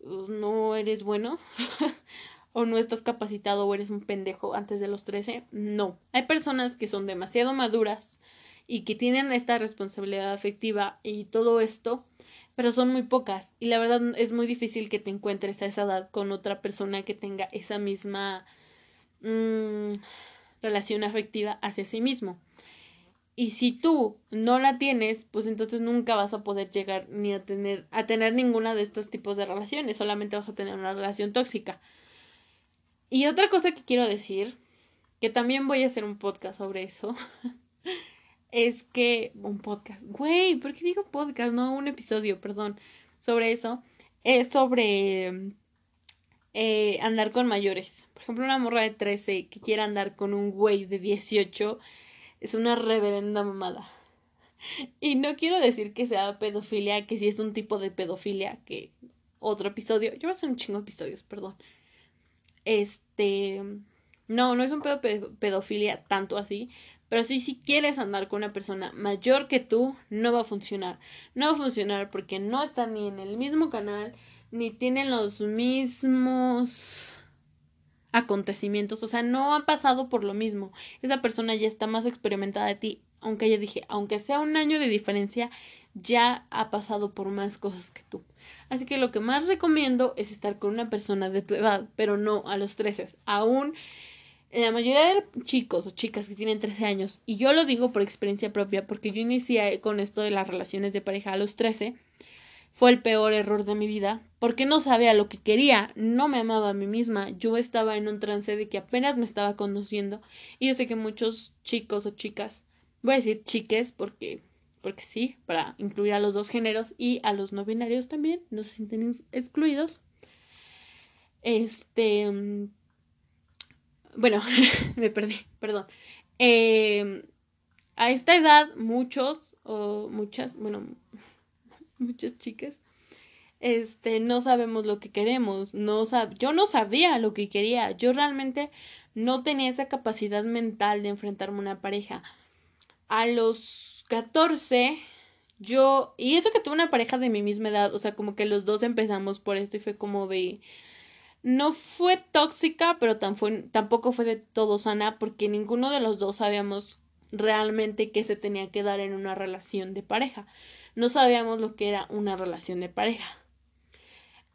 no eres bueno o no estás capacitado o eres un pendejo antes de los 13, no. Hay personas que son demasiado maduras y que tienen esta responsabilidad afectiva y todo esto pero son muy pocas y la verdad es muy difícil que te encuentres a esa edad con otra persona que tenga esa misma mm, relación afectiva hacia sí mismo. Y si tú no la tienes, pues entonces nunca vas a poder llegar ni a tener a tener ninguna de estos tipos de relaciones, solamente vas a tener una relación tóxica. Y otra cosa que quiero decir, que también voy a hacer un podcast sobre eso, es que un podcast, güey, ¿por qué digo podcast? No, un episodio, perdón, sobre eso. Es sobre eh, andar con mayores. Por ejemplo, una morra de 13 que quiera andar con un güey de 18 es una reverenda mamada. Y no quiero decir que sea pedofilia, que si es un tipo de pedofilia, que otro episodio. Yo voy a hacer un chingo de episodios, perdón. Este. No, no es un pedo pedofilia tanto así, pero si, si quieres andar con una persona mayor que tú, no va a funcionar. No va a funcionar porque no están ni en el mismo canal, ni tienen los mismos acontecimientos. O sea, no han pasado por lo mismo. Esa persona ya está más experimentada de ti. Aunque ya dije, aunque sea un año de diferencia, ya ha pasado por más cosas que tú. Así que lo que más recomiendo es estar con una persona de tu edad, pero no a los 13. Aún la mayoría de chicos o chicas que tienen 13 años, y yo lo digo por experiencia propia, porque yo inicié con esto de las relaciones de pareja a los 13, fue el peor error de mi vida, porque no sabía lo que quería, no me amaba a mí misma, yo estaba en un trance de que apenas me estaba conociendo, y yo sé que muchos chicos o chicas, voy a decir chiques porque porque sí, para incluir a los dos géneros y a los no binarios también, no se sienten excluidos. Este, bueno, me perdí, perdón. Eh, a esta edad, muchos o muchas, bueno, muchas chicas, este, no sabemos lo que queremos. No yo no sabía lo que quería. Yo realmente no tenía esa capacidad mental de enfrentarme a una pareja. A los 14, yo, y eso que tuve una pareja de mi misma edad, o sea, como que los dos empezamos por esto y fue como de, no fue tóxica, pero tampoco fue de todo sana porque ninguno de los dos sabíamos realmente qué se tenía que dar en una relación de pareja. No sabíamos lo que era una relación de pareja.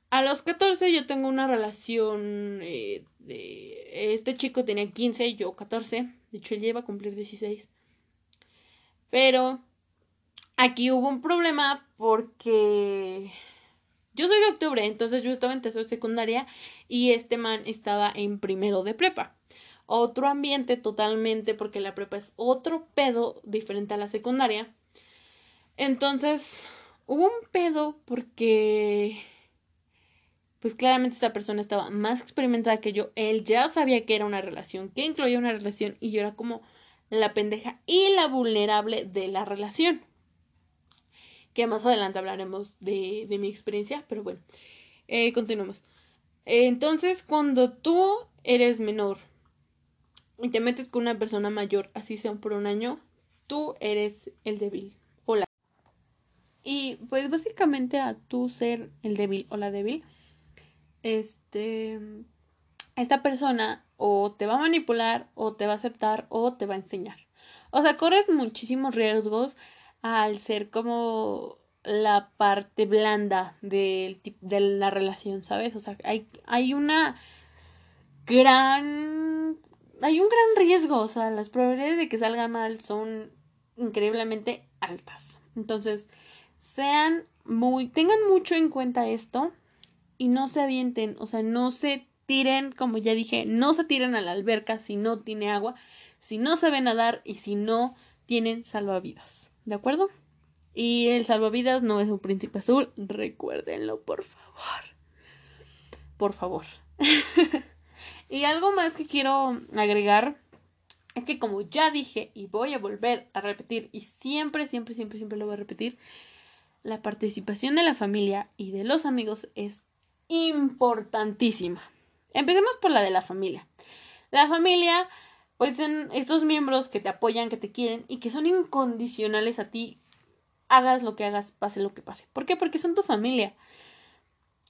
A los 14 yo tengo una relación eh. Este chico tenía 15, y yo 14. De hecho, él lleva a cumplir 16. Pero aquí hubo un problema porque yo soy de octubre, entonces yo estaba en tercero secundaria y este man estaba en primero de prepa. Otro ambiente totalmente porque la prepa es otro pedo diferente a la secundaria. Entonces, hubo un pedo porque pues claramente esta persona estaba más experimentada que yo. Él ya sabía que era una relación, que incluía una relación y yo era como, la pendeja y la vulnerable de la relación. Que más adelante hablaremos de, de mi experiencia, pero bueno, eh, continuamos. Entonces, cuando tú eres menor y te metes con una persona mayor, así sea por un año, tú eres el débil o la. Y pues básicamente a tú ser el débil o la débil, este, esta persona o te va a manipular o te va a aceptar o te va a enseñar. O sea, corres muchísimos riesgos al ser como la parte blanda de, de la relación, ¿sabes? O sea, hay, hay una gran... Hay un gran riesgo, o sea, las probabilidades de que salga mal son increíblemente altas. Entonces, sean muy, tengan mucho en cuenta esto y no se avienten, o sea, no se tiren, como ya dije, no se tiren a la alberca si no tiene agua, si no saben nadar y si no tienen salvavidas. ¿De acuerdo? Y el salvavidas no es un príncipe azul, recuérdenlo, por favor. Por favor. y algo más que quiero agregar es que como ya dije y voy a volver a repetir y siempre, siempre, siempre, siempre lo voy a repetir, la participación de la familia y de los amigos es importantísima. Empecemos por la de la familia. La familia, pues estos miembros que te apoyan, que te quieren y que son incondicionales a ti hagas lo que hagas, pase lo que pase. ¿Por qué? Porque son tu familia.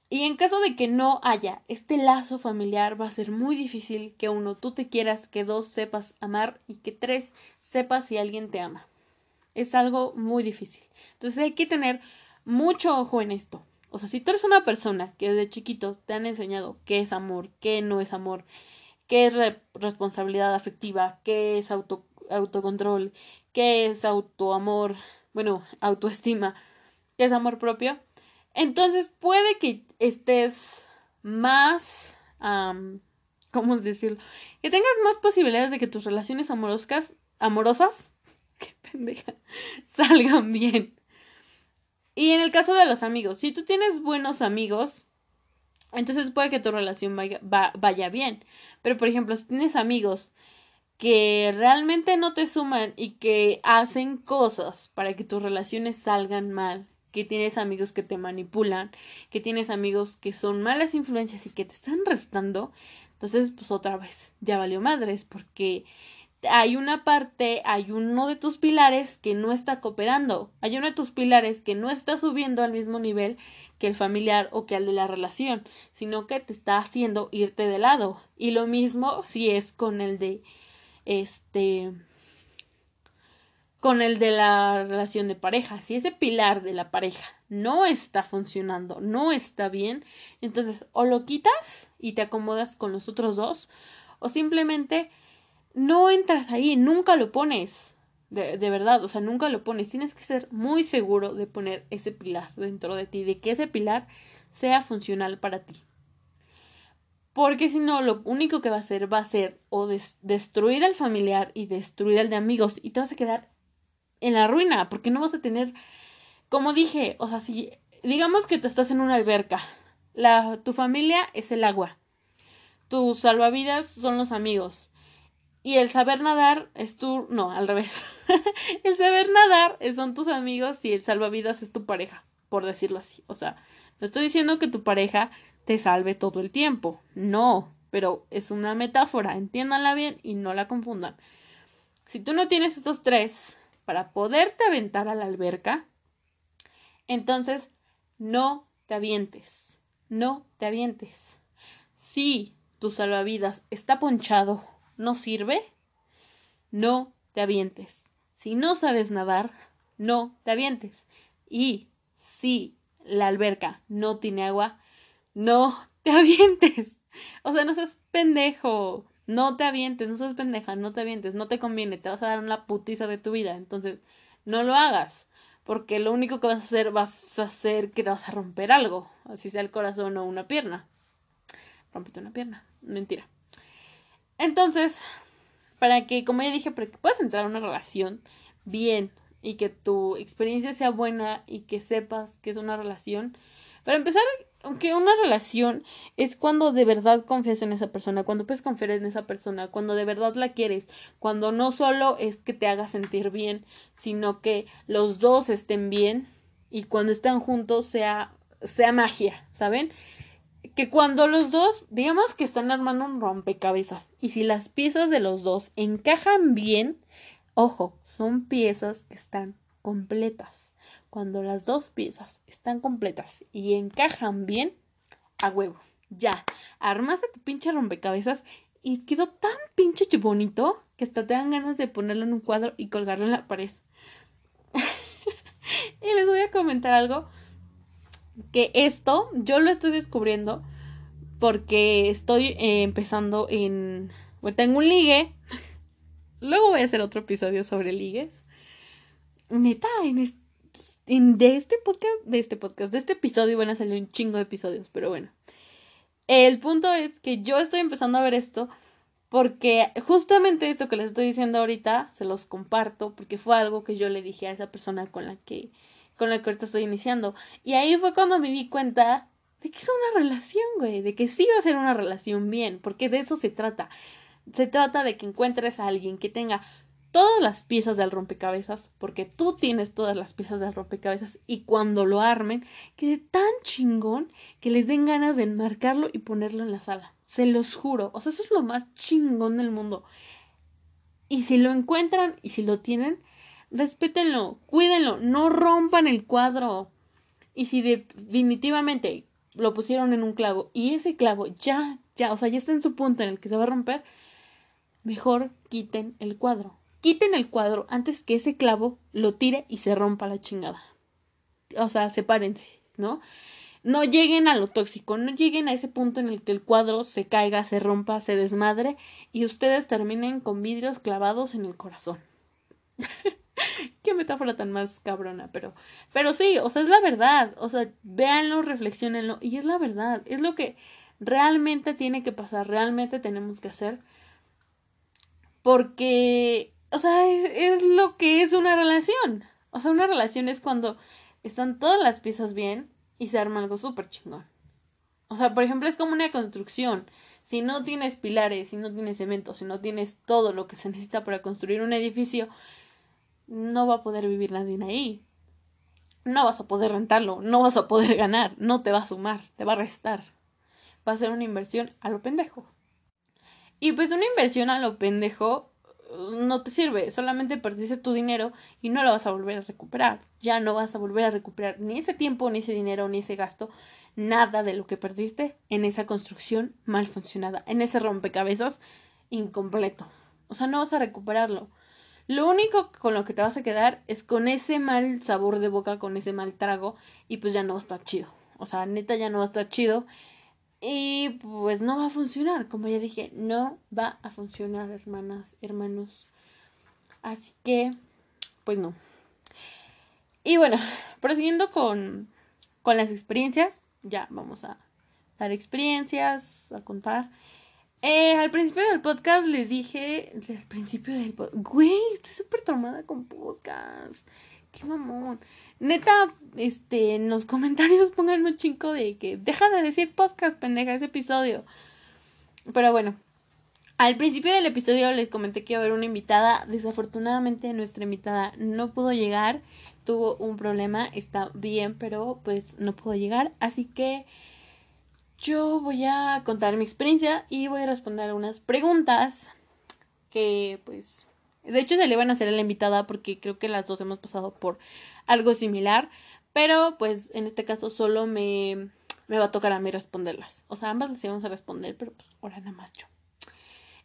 Y en caso de que no haya este lazo familiar, va a ser muy difícil que uno, tú te quieras, que dos, sepas amar y que tres, sepas si alguien te ama. Es algo muy difícil. Entonces hay que tener mucho ojo en esto. O sea, si tú eres una persona que desde chiquito te han enseñado qué es amor, qué no es amor, qué es responsabilidad afectiva, qué es auto autocontrol, qué es autoamor, bueno, autoestima, que es amor propio, entonces puede que estés más, ¿cómo decirlo? Que tengas más posibilidades de que tus relaciones amorosas, amorosas, qué pendeja, salgan bien. Y en el caso de los amigos, si tú tienes buenos amigos, entonces puede que tu relación vaya, vaya bien. Pero por ejemplo, si tienes amigos que realmente no te suman y que hacen cosas para que tus relaciones salgan mal, que tienes amigos que te manipulan, que tienes amigos que son malas influencias y que te están restando, entonces pues otra vez, ya valió madres porque hay una parte, hay uno de tus pilares que no está cooperando, hay uno de tus pilares que no está subiendo al mismo nivel que el familiar o que al de la relación, sino que te está haciendo irte de lado. Y lo mismo si es con el de este con el de la relación de pareja. Si ese pilar de la pareja no está funcionando, no está bien, entonces o lo quitas y te acomodas con los otros dos, o simplemente no entras ahí, nunca lo pones. De, de, verdad, o sea, nunca lo pones. Tienes que ser muy seguro de poner ese pilar dentro de ti, de que ese pilar sea funcional para ti. Porque si no, lo único que va a hacer va a ser o destruir al familiar y destruir al de amigos y te vas a quedar en la ruina porque no vas a tener, como dije, o sea, si digamos que te estás en una alberca, la, tu familia es el agua, tus salvavidas son los amigos y el saber nadar es tu, no, al revés, el saber nadar son tus amigos y el salvavidas es tu pareja, por decirlo así, o sea, no estoy diciendo que tu pareja te salve todo el tiempo. No, pero es una metáfora, entiéndanla bien y no la confundan. Si tú no tienes estos tres para poderte aventar a la alberca, entonces no te avientes, no te avientes. Si tu salvavidas está ponchado, no sirve, no te avientes. Si no sabes nadar, no te avientes. Y si la alberca no tiene agua, no te avientes. O sea, no seas pendejo. No te avientes, no seas pendeja, no te avientes, no te conviene, te vas a dar una putiza de tu vida. Entonces, no lo hagas. Porque lo único que vas a hacer, vas a hacer que te vas a romper algo. Así sea el corazón o una pierna. Rompete una pierna. Mentira. Entonces, para que, como ya dije, para que puedas entrar a una relación bien y que tu experiencia sea buena y que sepas que es una relación Para empezar, aunque una relación es cuando de verdad confías en esa persona, cuando puedes confiar en esa persona, cuando de verdad la quieres, cuando no solo es que te haga sentir bien, sino que los dos estén bien y cuando están juntos sea sea magia, ¿saben? Que cuando los dos, digamos que están armando un rompecabezas y si las piezas de los dos encajan bien, ojo, son piezas que están completas cuando las dos piezas están completas y encajan bien, a huevo. Ya, armaste tu pinche rompecabezas y quedó tan pinche bonito que hasta te dan ganas de ponerlo en un cuadro y colgarlo en la pared. y les voy a comentar algo que esto yo lo estoy descubriendo porque estoy eh, empezando en... Bueno, tengo un ligue. Luego voy a hacer otro episodio sobre ligues. Neta, en, este de este podcast, de este podcast, de este episodio van a salir un chingo de episodios, pero bueno. El punto es que yo estoy empezando a ver esto porque justamente esto que les estoy diciendo ahorita se los comparto porque fue algo que yo le dije a esa persona con la que con la que ahorita estoy iniciando y ahí fue cuando me di cuenta de que es una relación, güey, de que sí va a ser una relación bien, porque de eso se trata. Se trata de que encuentres a alguien que tenga todas las piezas del rompecabezas, porque tú tienes todas las piezas del rompecabezas y cuando lo armen, quede tan chingón que les den ganas de enmarcarlo y ponerlo en la sala. Se los juro, o sea, eso es lo más chingón del mundo. Y si lo encuentran y si lo tienen, respétenlo, cuídenlo, no rompan el cuadro. Y si definitivamente lo pusieron en un clavo y ese clavo ya, ya, o sea, ya está en su punto en el que se va a romper, mejor quiten el cuadro quiten el cuadro antes que ese clavo lo tire y se rompa la chingada. O sea, sepárense, ¿no? No lleguen a lo tóxico, no lleguen a ese punto en el que el cuadro se caiga, se rompa, se desmadre y ustedes terminen con vidrios clavados en el corazón. Metáfora tan más cabrona, pero pero sí, o sea, es la verdad, o sea, véanlo, reflexionenlo y es la verdad, es lo que realmente tiene que pasar, realmente tenemos que hacer porque o sea, es, lo que es una relación. O sea, una relación es cuando están todas las piezas bien y se arma algo súper chingón. O sea, por ejemplo, es como una construcción. Si no tienes pilares, si no tienes cemento, si no tienes todo lo que se necesita para construir un edificio, no va a poder vivir nadie ahí. No vas a poder rentarlo, no vas a poder ganar, no te va a sumar, te va a restar. Va a ser una inversión a lo pendejo. Y pues una inversión a lo pendejo no te sirve, solamente perdiste tu dinero y no lo vas a volver a recuperar. Ya no vas a volver a recuperar ni ese tiempo, ni ese dinero, ni ese gasto, nada de lo que perdiste en esa construcción mal funcionada, en ese rompecabezas incompleto. O sea, no vas a recuperarlo. Lo único con lo que te vas a quedar es con ese mal sabor de boca, con ese mal trago, y pues ya no va a estar chido. O sea, neta ya no va a estar chido y pues no va a funcionar, como ya dije, no va a funcionar, hermanas, hermanos. Así que, pues no. Y bueno, prosiguiendo con, con las experiencias, ya vamos a dar experiencias, a contar. Eh, al principio del podcast les dije, al principio del podcast, güey, estoy súper tomada con podcast. Qué mamón. Neta, este, en los comentarios pongan un chingo de que deja de decir podcast, pendeja, ese episodio. Pero bueno, al principio del episodio les comenté que iba a haber una invitada. Desafortunadamente nuestra invitada no pudo llegar. Tuvo un problema, está bien, pero pues no pudo llegar. Así que yo voy a contar mi experiencia y voy a responder algunas preguntas que pues de hecho, se le van a hacer a la invitada porque creo que las dos hemos pasado por algo similar. Pero pues en este caso solo me, me va a tocar a mí responderlas. O sea, ambas las íbamos a responder, pero pues ahora nada más yo.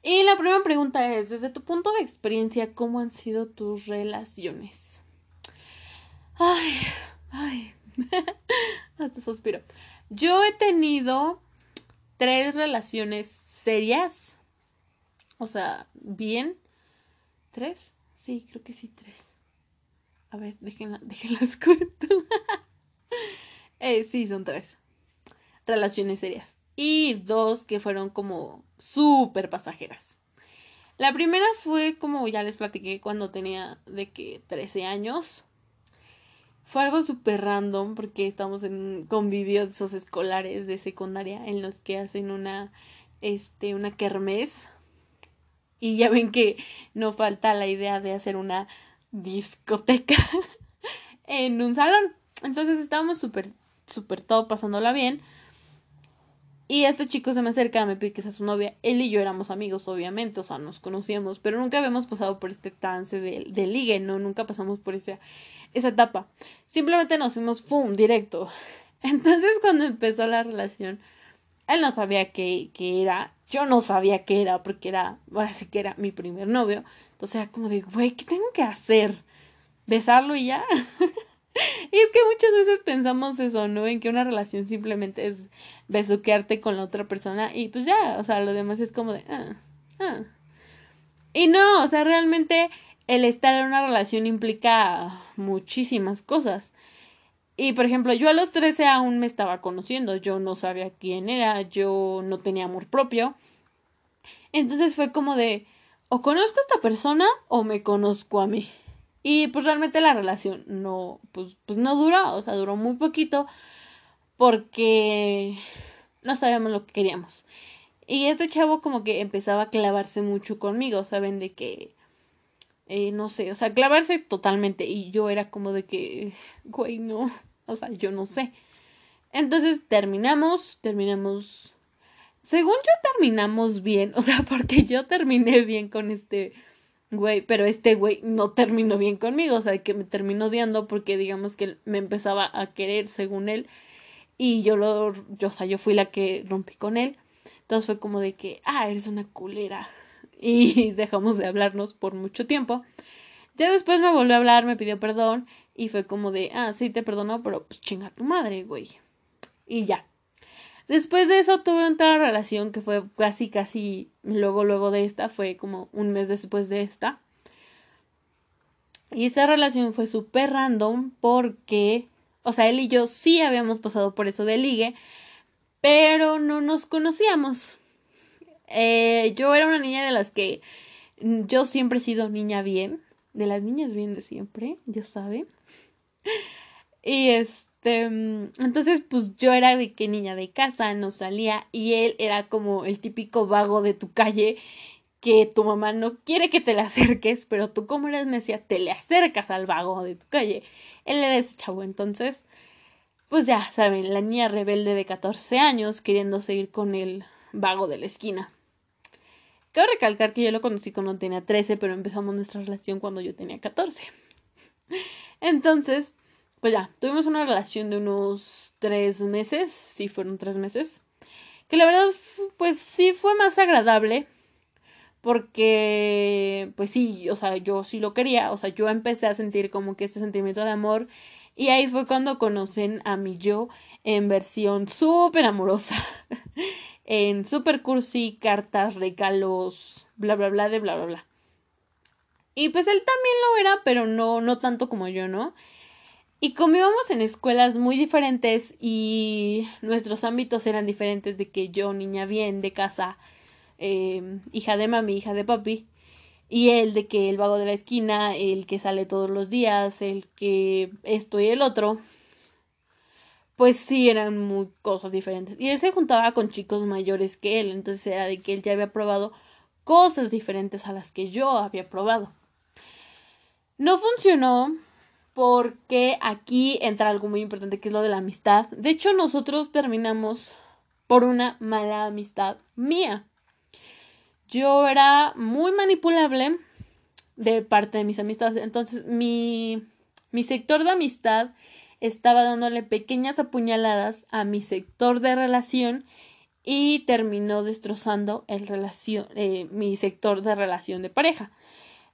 Y la primera pregunta es, desde tu punto de experiencia, ¿cómo han sido tus relaciones? Ay, ay, hasta suspiro. Yo he tenido tres relaciones serias. O sea, bien. ¿Tres? Sí, creo que sí, tres. A ver, déjenla, déjenlas cuento. eh, sí, son tres. Relaciones serias. Y dos que fueron como súper pasajeras. La primera fue como ya les platiqué cuando tenía de que 13 años. Fue algo súper random porque estamos en un convivio de esos escolares de secundaria en los que hacen una, este, una kermés. Y ya ven que no falta la idea de hacer una discoteca en un salón. Entonces estábamos súper, súper todo pasándola bien. Y este chico se me acerca, me pide que sea su novia. Él y yo éramos amigos, obviamente, o sea, nos conocíamos, pero nunca habíamos pasado por este trance de, de ligue, ¿no? Nunca pasamos por esa, esa etapa. Simplemente nos fuimos, ¡fum!, directo. Entonces, cuando empezó la relación, él no sabía qué, qué era, yo no sabía qué era, porque era, ahora sí que era mi primer novio. Entonces era como de, güey, ¿qué tengo que hacer? ¿Besarlo y ya? y es que muchas veces pensamos eso, ¿no? En que una relación simplemente es besuquearte con la otra persona y pues ya, o sea, lo demás es como de, ah, ah. Y no, o sea, realmente el estar en una relación implica muchísimas cosas. Y por ejemplo, yo a los 13 aún me estaba conociendo, yo no sabía quién era, yo no tenía amor propio. Entonces fue como de, o conozco a esta persona o me conozco a mí. Y pues realmente la relación no, pues, pues no duró, o sea, duró muy poquito porque no sabíamos lo que queríamos. Y este chavo como que empezaba a clavarse mucho conmigo, ¿saben? De que, eh, no sé, o sea, clavarse totalmente. Y yo era como de que, güey, no, o sea, yo no sé. Entonces terminamos, terminamos, según yo terminamos bien, o sea, porque yo terminé bien con este güey, pero este güey no terminó bien conmigo, o sea, que me terminó odiando porque digamos que me empezaba a querer según él y yo lo, yo, o sea, yo fui la que rompí con él. Entonces fue como de que, ah, eres una culera. Y dejamos de hablarnos por mucho tiempo. Ya después me volvió a hablar, me pidió perdón y fue como de, ah, sí, te perdono, pero pues chinga tu madre, güey. Y ya. Después de eso tuve otra relación que fue casi, casi, luego, luego de esta, fue como un mes después de esta. Y esta relación fue súper random porque, o sea, él y yo sí habíamos pasado por eso de ligue, pero no nos conocíamos. Eh, yo era una niña de las que yo siempre he sido niña bien, de las niñas bien de siempre, ya sabe. Y es este, mm, entonces, pues yo era de que niña de casa, no salía, y él era como el típico vago de tu calle que tu mamá no quiere que te le acerques, pero tú como eres necia, te le acercas al vago de tu calle. Él era ese chavo, entonces, pues ya saben, la niña rebelde de 14 años queriendo seguir con el vago de la esquina. Quiero recalcar que yo lo conocí cuando tenía 13, pero empezamos nuestra relación cuando yo tenía 14. Entonces, pues ya, tuvimos una relación de unos tres meses, sí fueron tres meses, que la verdad, pues sí fue más agradable, porque, pues sí, o sea, yo sí lo quería, o sea, yo empecé a sentir como que este sentimiento de amor, y ahí fue cuando conocen a mi yo en versión súper amorosa, en super cursi, cartas, regalos, bla, bla, bla, de bla, bla, bla. Y pues él también lo era, pero no, no tanto como yo, ¿no? Y como íbamos en escuelas muy diferentes y nuestros ámbitos eran diferentes de que yo, niña bien, de casa, eh, hija de mami, hija de papi, y él de que el vago de la esquina, el que sale todos los días, el que esto y el otro, pues sí eran muy cosas diferentes. Y él se juntaba con chicos mayores que él, entonces era de que él ya había probado cosas diferentes a las que yo había probado. No funcionó porque aquí entra algo muy importante que es lo de la amistad. De hecho, nosotros terminamos por una mala amistad mía. Yo era muy manipulable de parte de mis amistades. Entonces, mi, mi sector de amistad estaba dándole pequeñas apuñaladas a mi sector de relación y terminó destrozando el eh, mi sector de relación de pareja.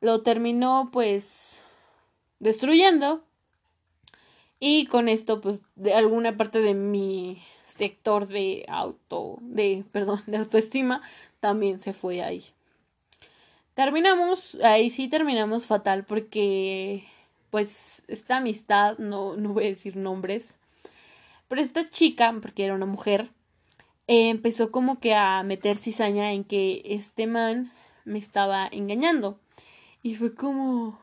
Lo terminó pues destruyendo. Y con esto, pues, de alguna parte de mi sector de auto, de, perdón, de autoestima, también se fue ahí. Terminamos, ahí sí terminamos fatal porque, pues, esta amistad, no, no voy a decir nombres, pero esta chica, porque era una mujer, eh, empezó como que a meter cizaña en que este man me estaba engañando. Y fue como,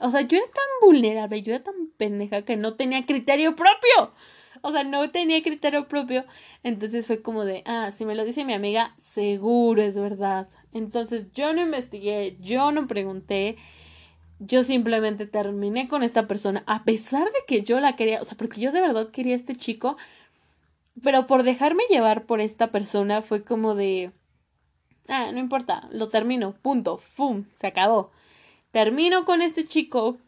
O sea, yo era tan vulnerable, yo era tan pendeja que no tenía criterio propio. O sea, no tenía criterio propio. Entonces fue como de, ah, si me lo dice mi amiga, seguro es verdad. Entonces yo no investigué, yo no pregunté. Yo simplemente terminé con esta persona, a pesar de que yo la quería, o sea, porque yo de verdad quería a este chico, pero por dejarme llevar por esta persona fue como de, ah, no importa, lo termino, punto, fum, se acabó. Termino con este chico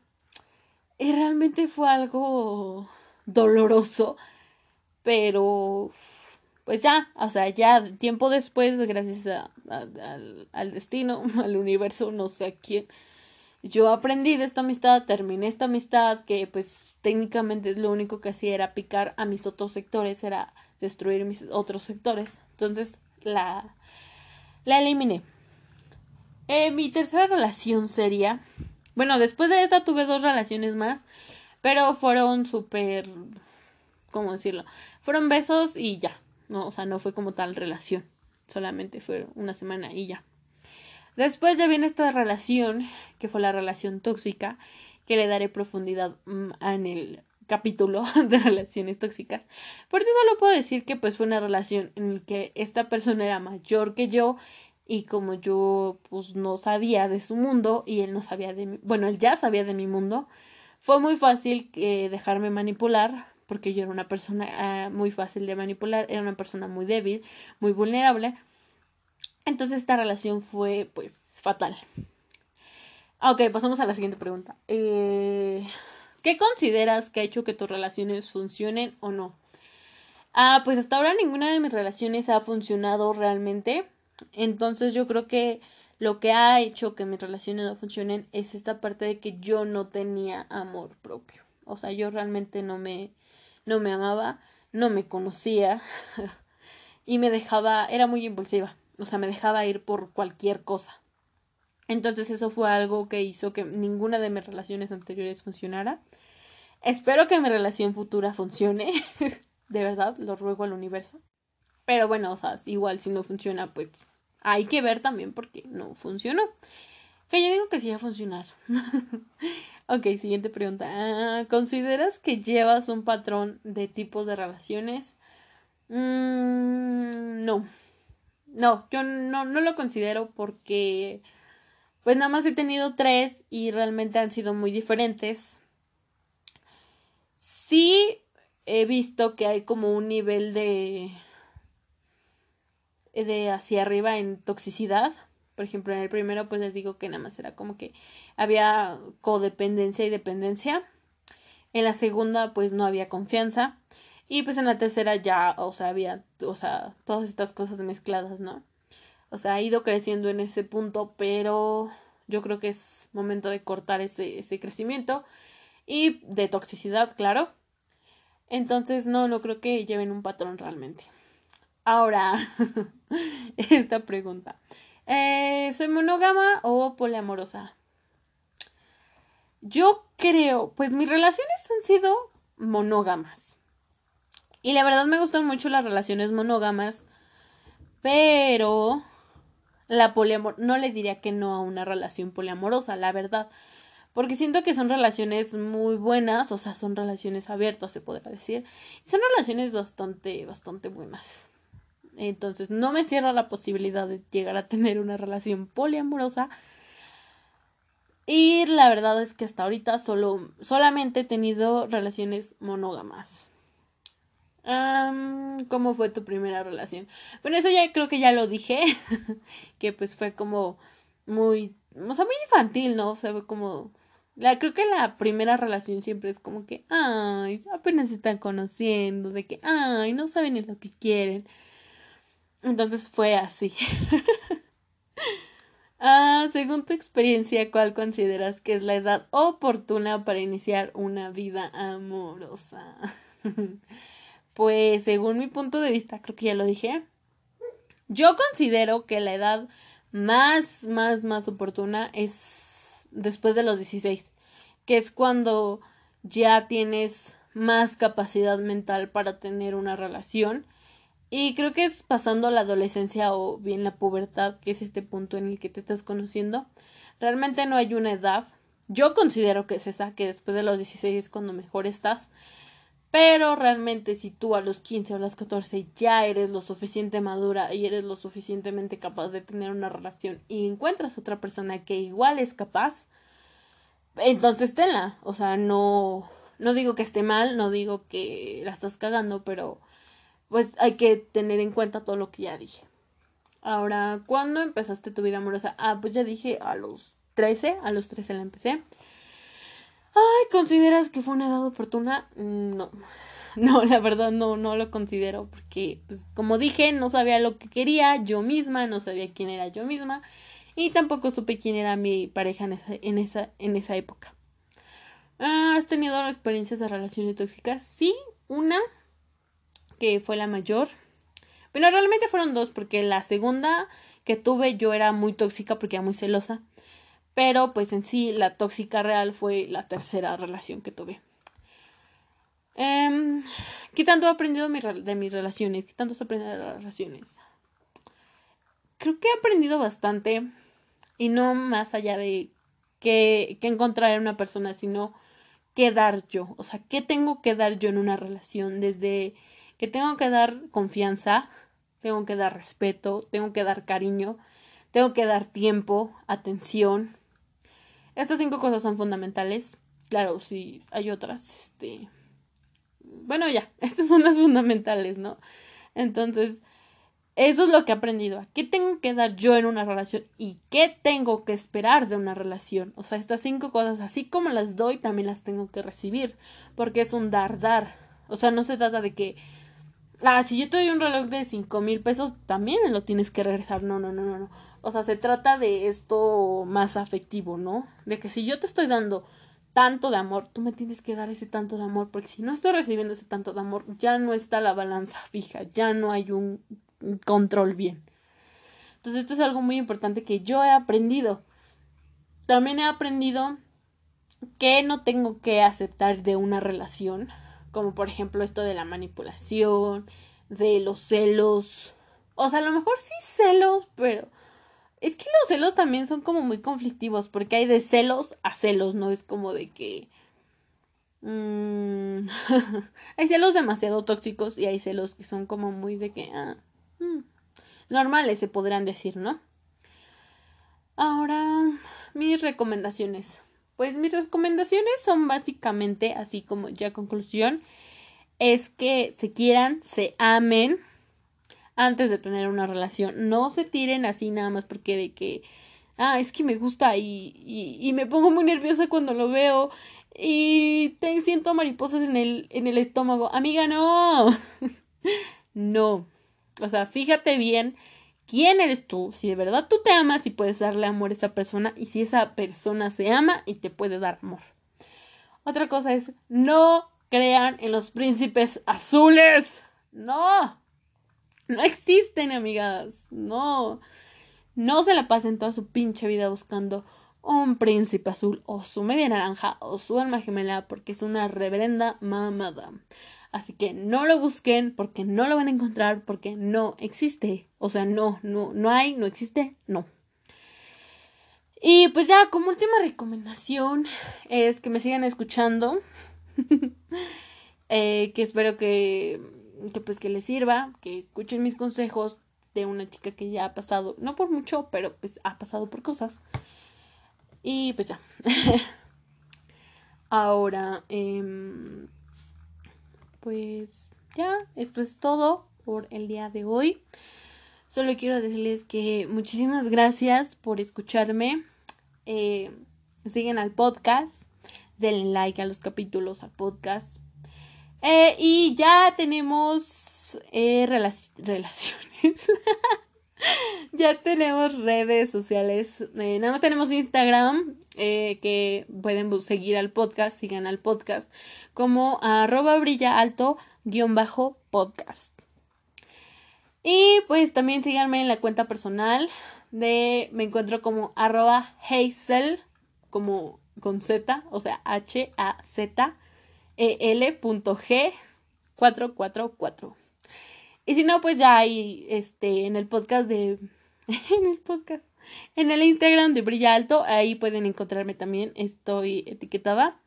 y realmente fue algo doloroso, pero pues ya, o sea, ya tiempo después, gracias a, al, destino, al universo, no sé a quién, yo aprendí de esta amistad, terminé esta amistad, que pues técnicamente lo único que hacía era picar a mis otros sectores, era destruir mis otros sectores. Entonces la, la eliminé. Eh, mi tercera relación sería, bueno, después de esta tuve dos relaciones más, pero fueron súper, ¿cómo decirlo? Fueron besos y ya, no, o sea, no fue como tal relación, solamente fue una semana y ya. Después ya viene esta relación, que fue la relación tóxica, que le daré profundidad mm, en el capítulo de relaciones tóxicas. Por eso solo puedo decir que pues fue una relación en la que esta persona era mayor que yo y como yo pues no sabía de su mundo y él no sabía de mi, bueno, él ya sabía de mi mundo, fue muy fácil eh, dejarme manipular porque yo era una persona ah, muy fácil de manipular, era una persona muy débil, muy vulnerable. Entonces esta relación fue pues fatal. Ok, pasamos a la siguiente pregunta. Eh, ¿Qué consideras que ha hecho que tus relaciones funcionen o no? Ah, pues hasta ahora ninguna de mis relaciones ha funcionado realmente. Entonces yo creo que lo que ha hecho que mis relaciones no funcionen es esta parte de que yo no tenía amor propio. O sea, yo realmente no me no me amaba, no me conocía y me dejaba, era muy impulsiva, o sea, me dejaba ir por cualquier cosa. Entonces eso fue algo que hizo que ninguna de mis relaciones anteriores funcionara. Espero que mi relación futura funcione. de verdad, lo ruego al universo. Pero bueno, o sea, igual si no funciona, pues hay que ver también porque no funcionó. Que yo digo que sí va a funcionar. Ok, siguiente pregunta. Ah, ¿Consideras que llevas un patrón de tipos de relaciones? Mm, no. No, yo no, no lo considero porque pues nada más he tenido tres y realmente han sido muy diferentes. Sí he visto que hay como un nivel de de hacia arriba en toxicidad por ejemplo, en el primero, pues les digo que nada más era como que había codependencia y dependencia. En la segunda, pues no había confianza. Y pues en la tercera ya, o sea, había, o sea, todas estas cosas mezcladas, ¿no? O sea, ha ido creciendo en ese punto, pero yo creo que es momento de cortar ese, ese crecimiento. Y de toxicidad, claro. Entonces, no, no creo que lleven un patrón realmente. Ahora, esta pregunta. Eh, ¿Soy monógama o poliamorosa? Yo creo, pues mis relaciones han sido monógamas. Y la verdad me gustan mucho las relaciones monógamas, pero la poliamor no le diría que no a una relación poliamorosa, la verdad. Porque siento que son relaciones muy buenas, o sea, son relaciones abiertas, se podría decir. Son relaciones bastante, bastante buenas. Entonces no me cierro la posibilidad de llegar a tener una relación poliamorosa. Y la verdad es que hasta ahorita solo, solamente he tenido relaciones monógamas. ¿Cómo fue tu primera relación? Bueno, eso ya creo que ya lo dije. que pues fue como muy, o sea, muy infantil, ¿no? O sea, fue como la, creo que la primera relación siempre es como que, ay, apenas se están conociendo, de que, ay, no saben ni lo que quieren. Entonces fue así. ah, según tu experiencia, ¿cuál consideras que es la edad oportuna para iniciar una vida amorosa? pues según mi punto de vista, creo que ya lo dije. Yo considero que la edad más, más, más oportuna es después de los 16, que es cuando ya tienes más capacidad mental para tener una relación y creo que es pasando la adolescencia o bien la pubertad, que es este punto en el que te estás conociendo. Realmente no hay una edad. Yo considero que es esa, que después de los 16 es cuando mejor estás. Pero realmente si tú a los 15 o a los 14 ya eres lo suficiente madura y eres lo suficientemente capaz de tener una relación y encuentras otra persona que igual es capaz, entonces tenla. O sea, no, no digo que esté mal, no digo que la estás cagando, pero pues hay que tener en cuenta todo lo que ya dije. Ahora, ¿cuándo empezaste tu vida amorosa? Ah, pues ya dije a los 13, a los 13 la empecé. Ay, ¿consideras que fue una edad oportuna? Mm, no. No, la verdad no, no lo considero porque, pues, como dije, no sabía lo que quería yo misma, no sabía quién era yo misma y tampoco supe quién era mi pareja en esa, en esa, en esa época. ¿Has tenido experiencias de relaciones tóxicas? Sí, una, que fue la mayor. Bueno, realmente fueron dos, porque la segunda que tuve yo era muy tóxica porque era muy celosa. Pero pues en sí la tóxica real fue la tercera relación que tuve. Eh, ¿Qué tanto he aprendido de mis relaciones? ¿Qué tanto he aprendido de las relaciones? Creo que he aprendido bastante. Y no más allá de que, que encontrar en una persona, sino qué dar yo. O sea, qué tengo que dar yo en una relación. Desde que tengo que dar confianza, tengo que dar respeto, tengo que dar cariño, tengo que dar tiempo, atención, estas cinco cosas son fundamentales. Claro, si hay otras, este. Bueno, ya, estas son las fundamentales, ¿no? Entonces, eso es lo que he aprendido. ¿Qué tengo que dar yo en una relación? ¿Y qué tengo que esperar de una relación? O sea, estas cinco cosas, así como las doy, también las tengo que recibir. Porque es un dar, dar. O sea, no se trata de que. Ah, si yo te doy un reloj de cinco mil pesos, también lo tienes que regresar. No, no, no, no, no. O sea, se trata de esto más afectivo, ¿no? De que si yo te estoy dando tanto de amor, tú me tienes que dar ese tanto de amor, porque si no estoy recibiendo ese tanto de amor, ya no está la balanza fija, ya no hay un control bien. Entonces esto es algo muy importante que yo he aprendido. También he aprendido que no tengo que aceptar de una relación, como por ejemplo esto de la manipulación, de los celos. O sea, a lo mejor sí celos, pero es que los celos también son como muy conflictivos, porque hay de celos a celos, ¿no? Es como de que... Mm, hay celos demasiado tóxicos y hay celos que son como muy de que... Ah, mm, normales se podrán decir, ¿no? Ahora, mis recomendaciones. Pues mis recomendaciones son básicamente, así como ya conclusión, es que se quieran, se amen, antes de tener una relación. No se tiren así nada más porque de que, ah, es que me gusta y, y, me pongo muy nerviosa cuando lo veo y te siento mariposas en el, en el estómago. Amiga, no. no. O sea, fíjate bien quién eres tú, si de verdad tú te amas y puedes darle amor a esa persona y si esa persona se ama y te puede dar amor. Otra cosa es, no crean en los príncipes azules. No. No existen, amigas. No. No se la pasen toda su pinche vida buscando un príncipe azul o su media naranja o su alma gemela porque es una reverenda mamada. Así que no lo busquen porque no lo van a encontrar porque no existe. O sea, no, no, no hay, no existe, no. Y pues ya como última recomendación es que me sigan escuchando. eh, que espero que que pues que les sirva, que escuchen mis consejos de una chica que ya ha pasado, no por mucho, pero pues ha pasado por cosas. Y pues ya. Ahora, eh, pues ya, esto es todo por el día de hoy. Solo quiero decirles que muchísimas gracias por escucharme. Eh, siguen al podcast, denle like a los capítulos al podcast eh, y ya tenemos eh, relaciones. ya tenemos redes sociales. Eh, nada más tenemos Instagram, que pueden seguir al podcast, sigan al podcast, como arroba brilla alto guion bajo podcast. Y pues también síganme en la cuenta personal de, me encuentro como arroba Hazel, como con Z, o sea, H-A-Z el.g444. Y si no, pues ya hay este en el podcast de en el podcast en el Instagram de Brilla Alto. Ahí pueden encontrarme también. Estoy etiquetada.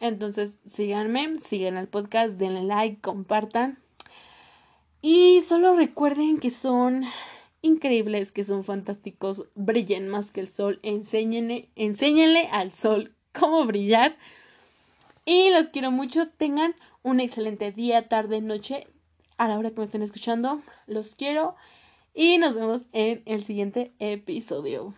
Entonces síganme, sigan al podcast, denle like, compartan. Y solo recuerden que son increíbles, que son fantásticos, brillen más que el sol, enséñenle, enséñenle al sol cómo brillar. Y los quiero mucho, tengan un excelente día, tarde, noche, a la hora que me estén escuchando. Los quiero y nos vemos en el siguiente episodio.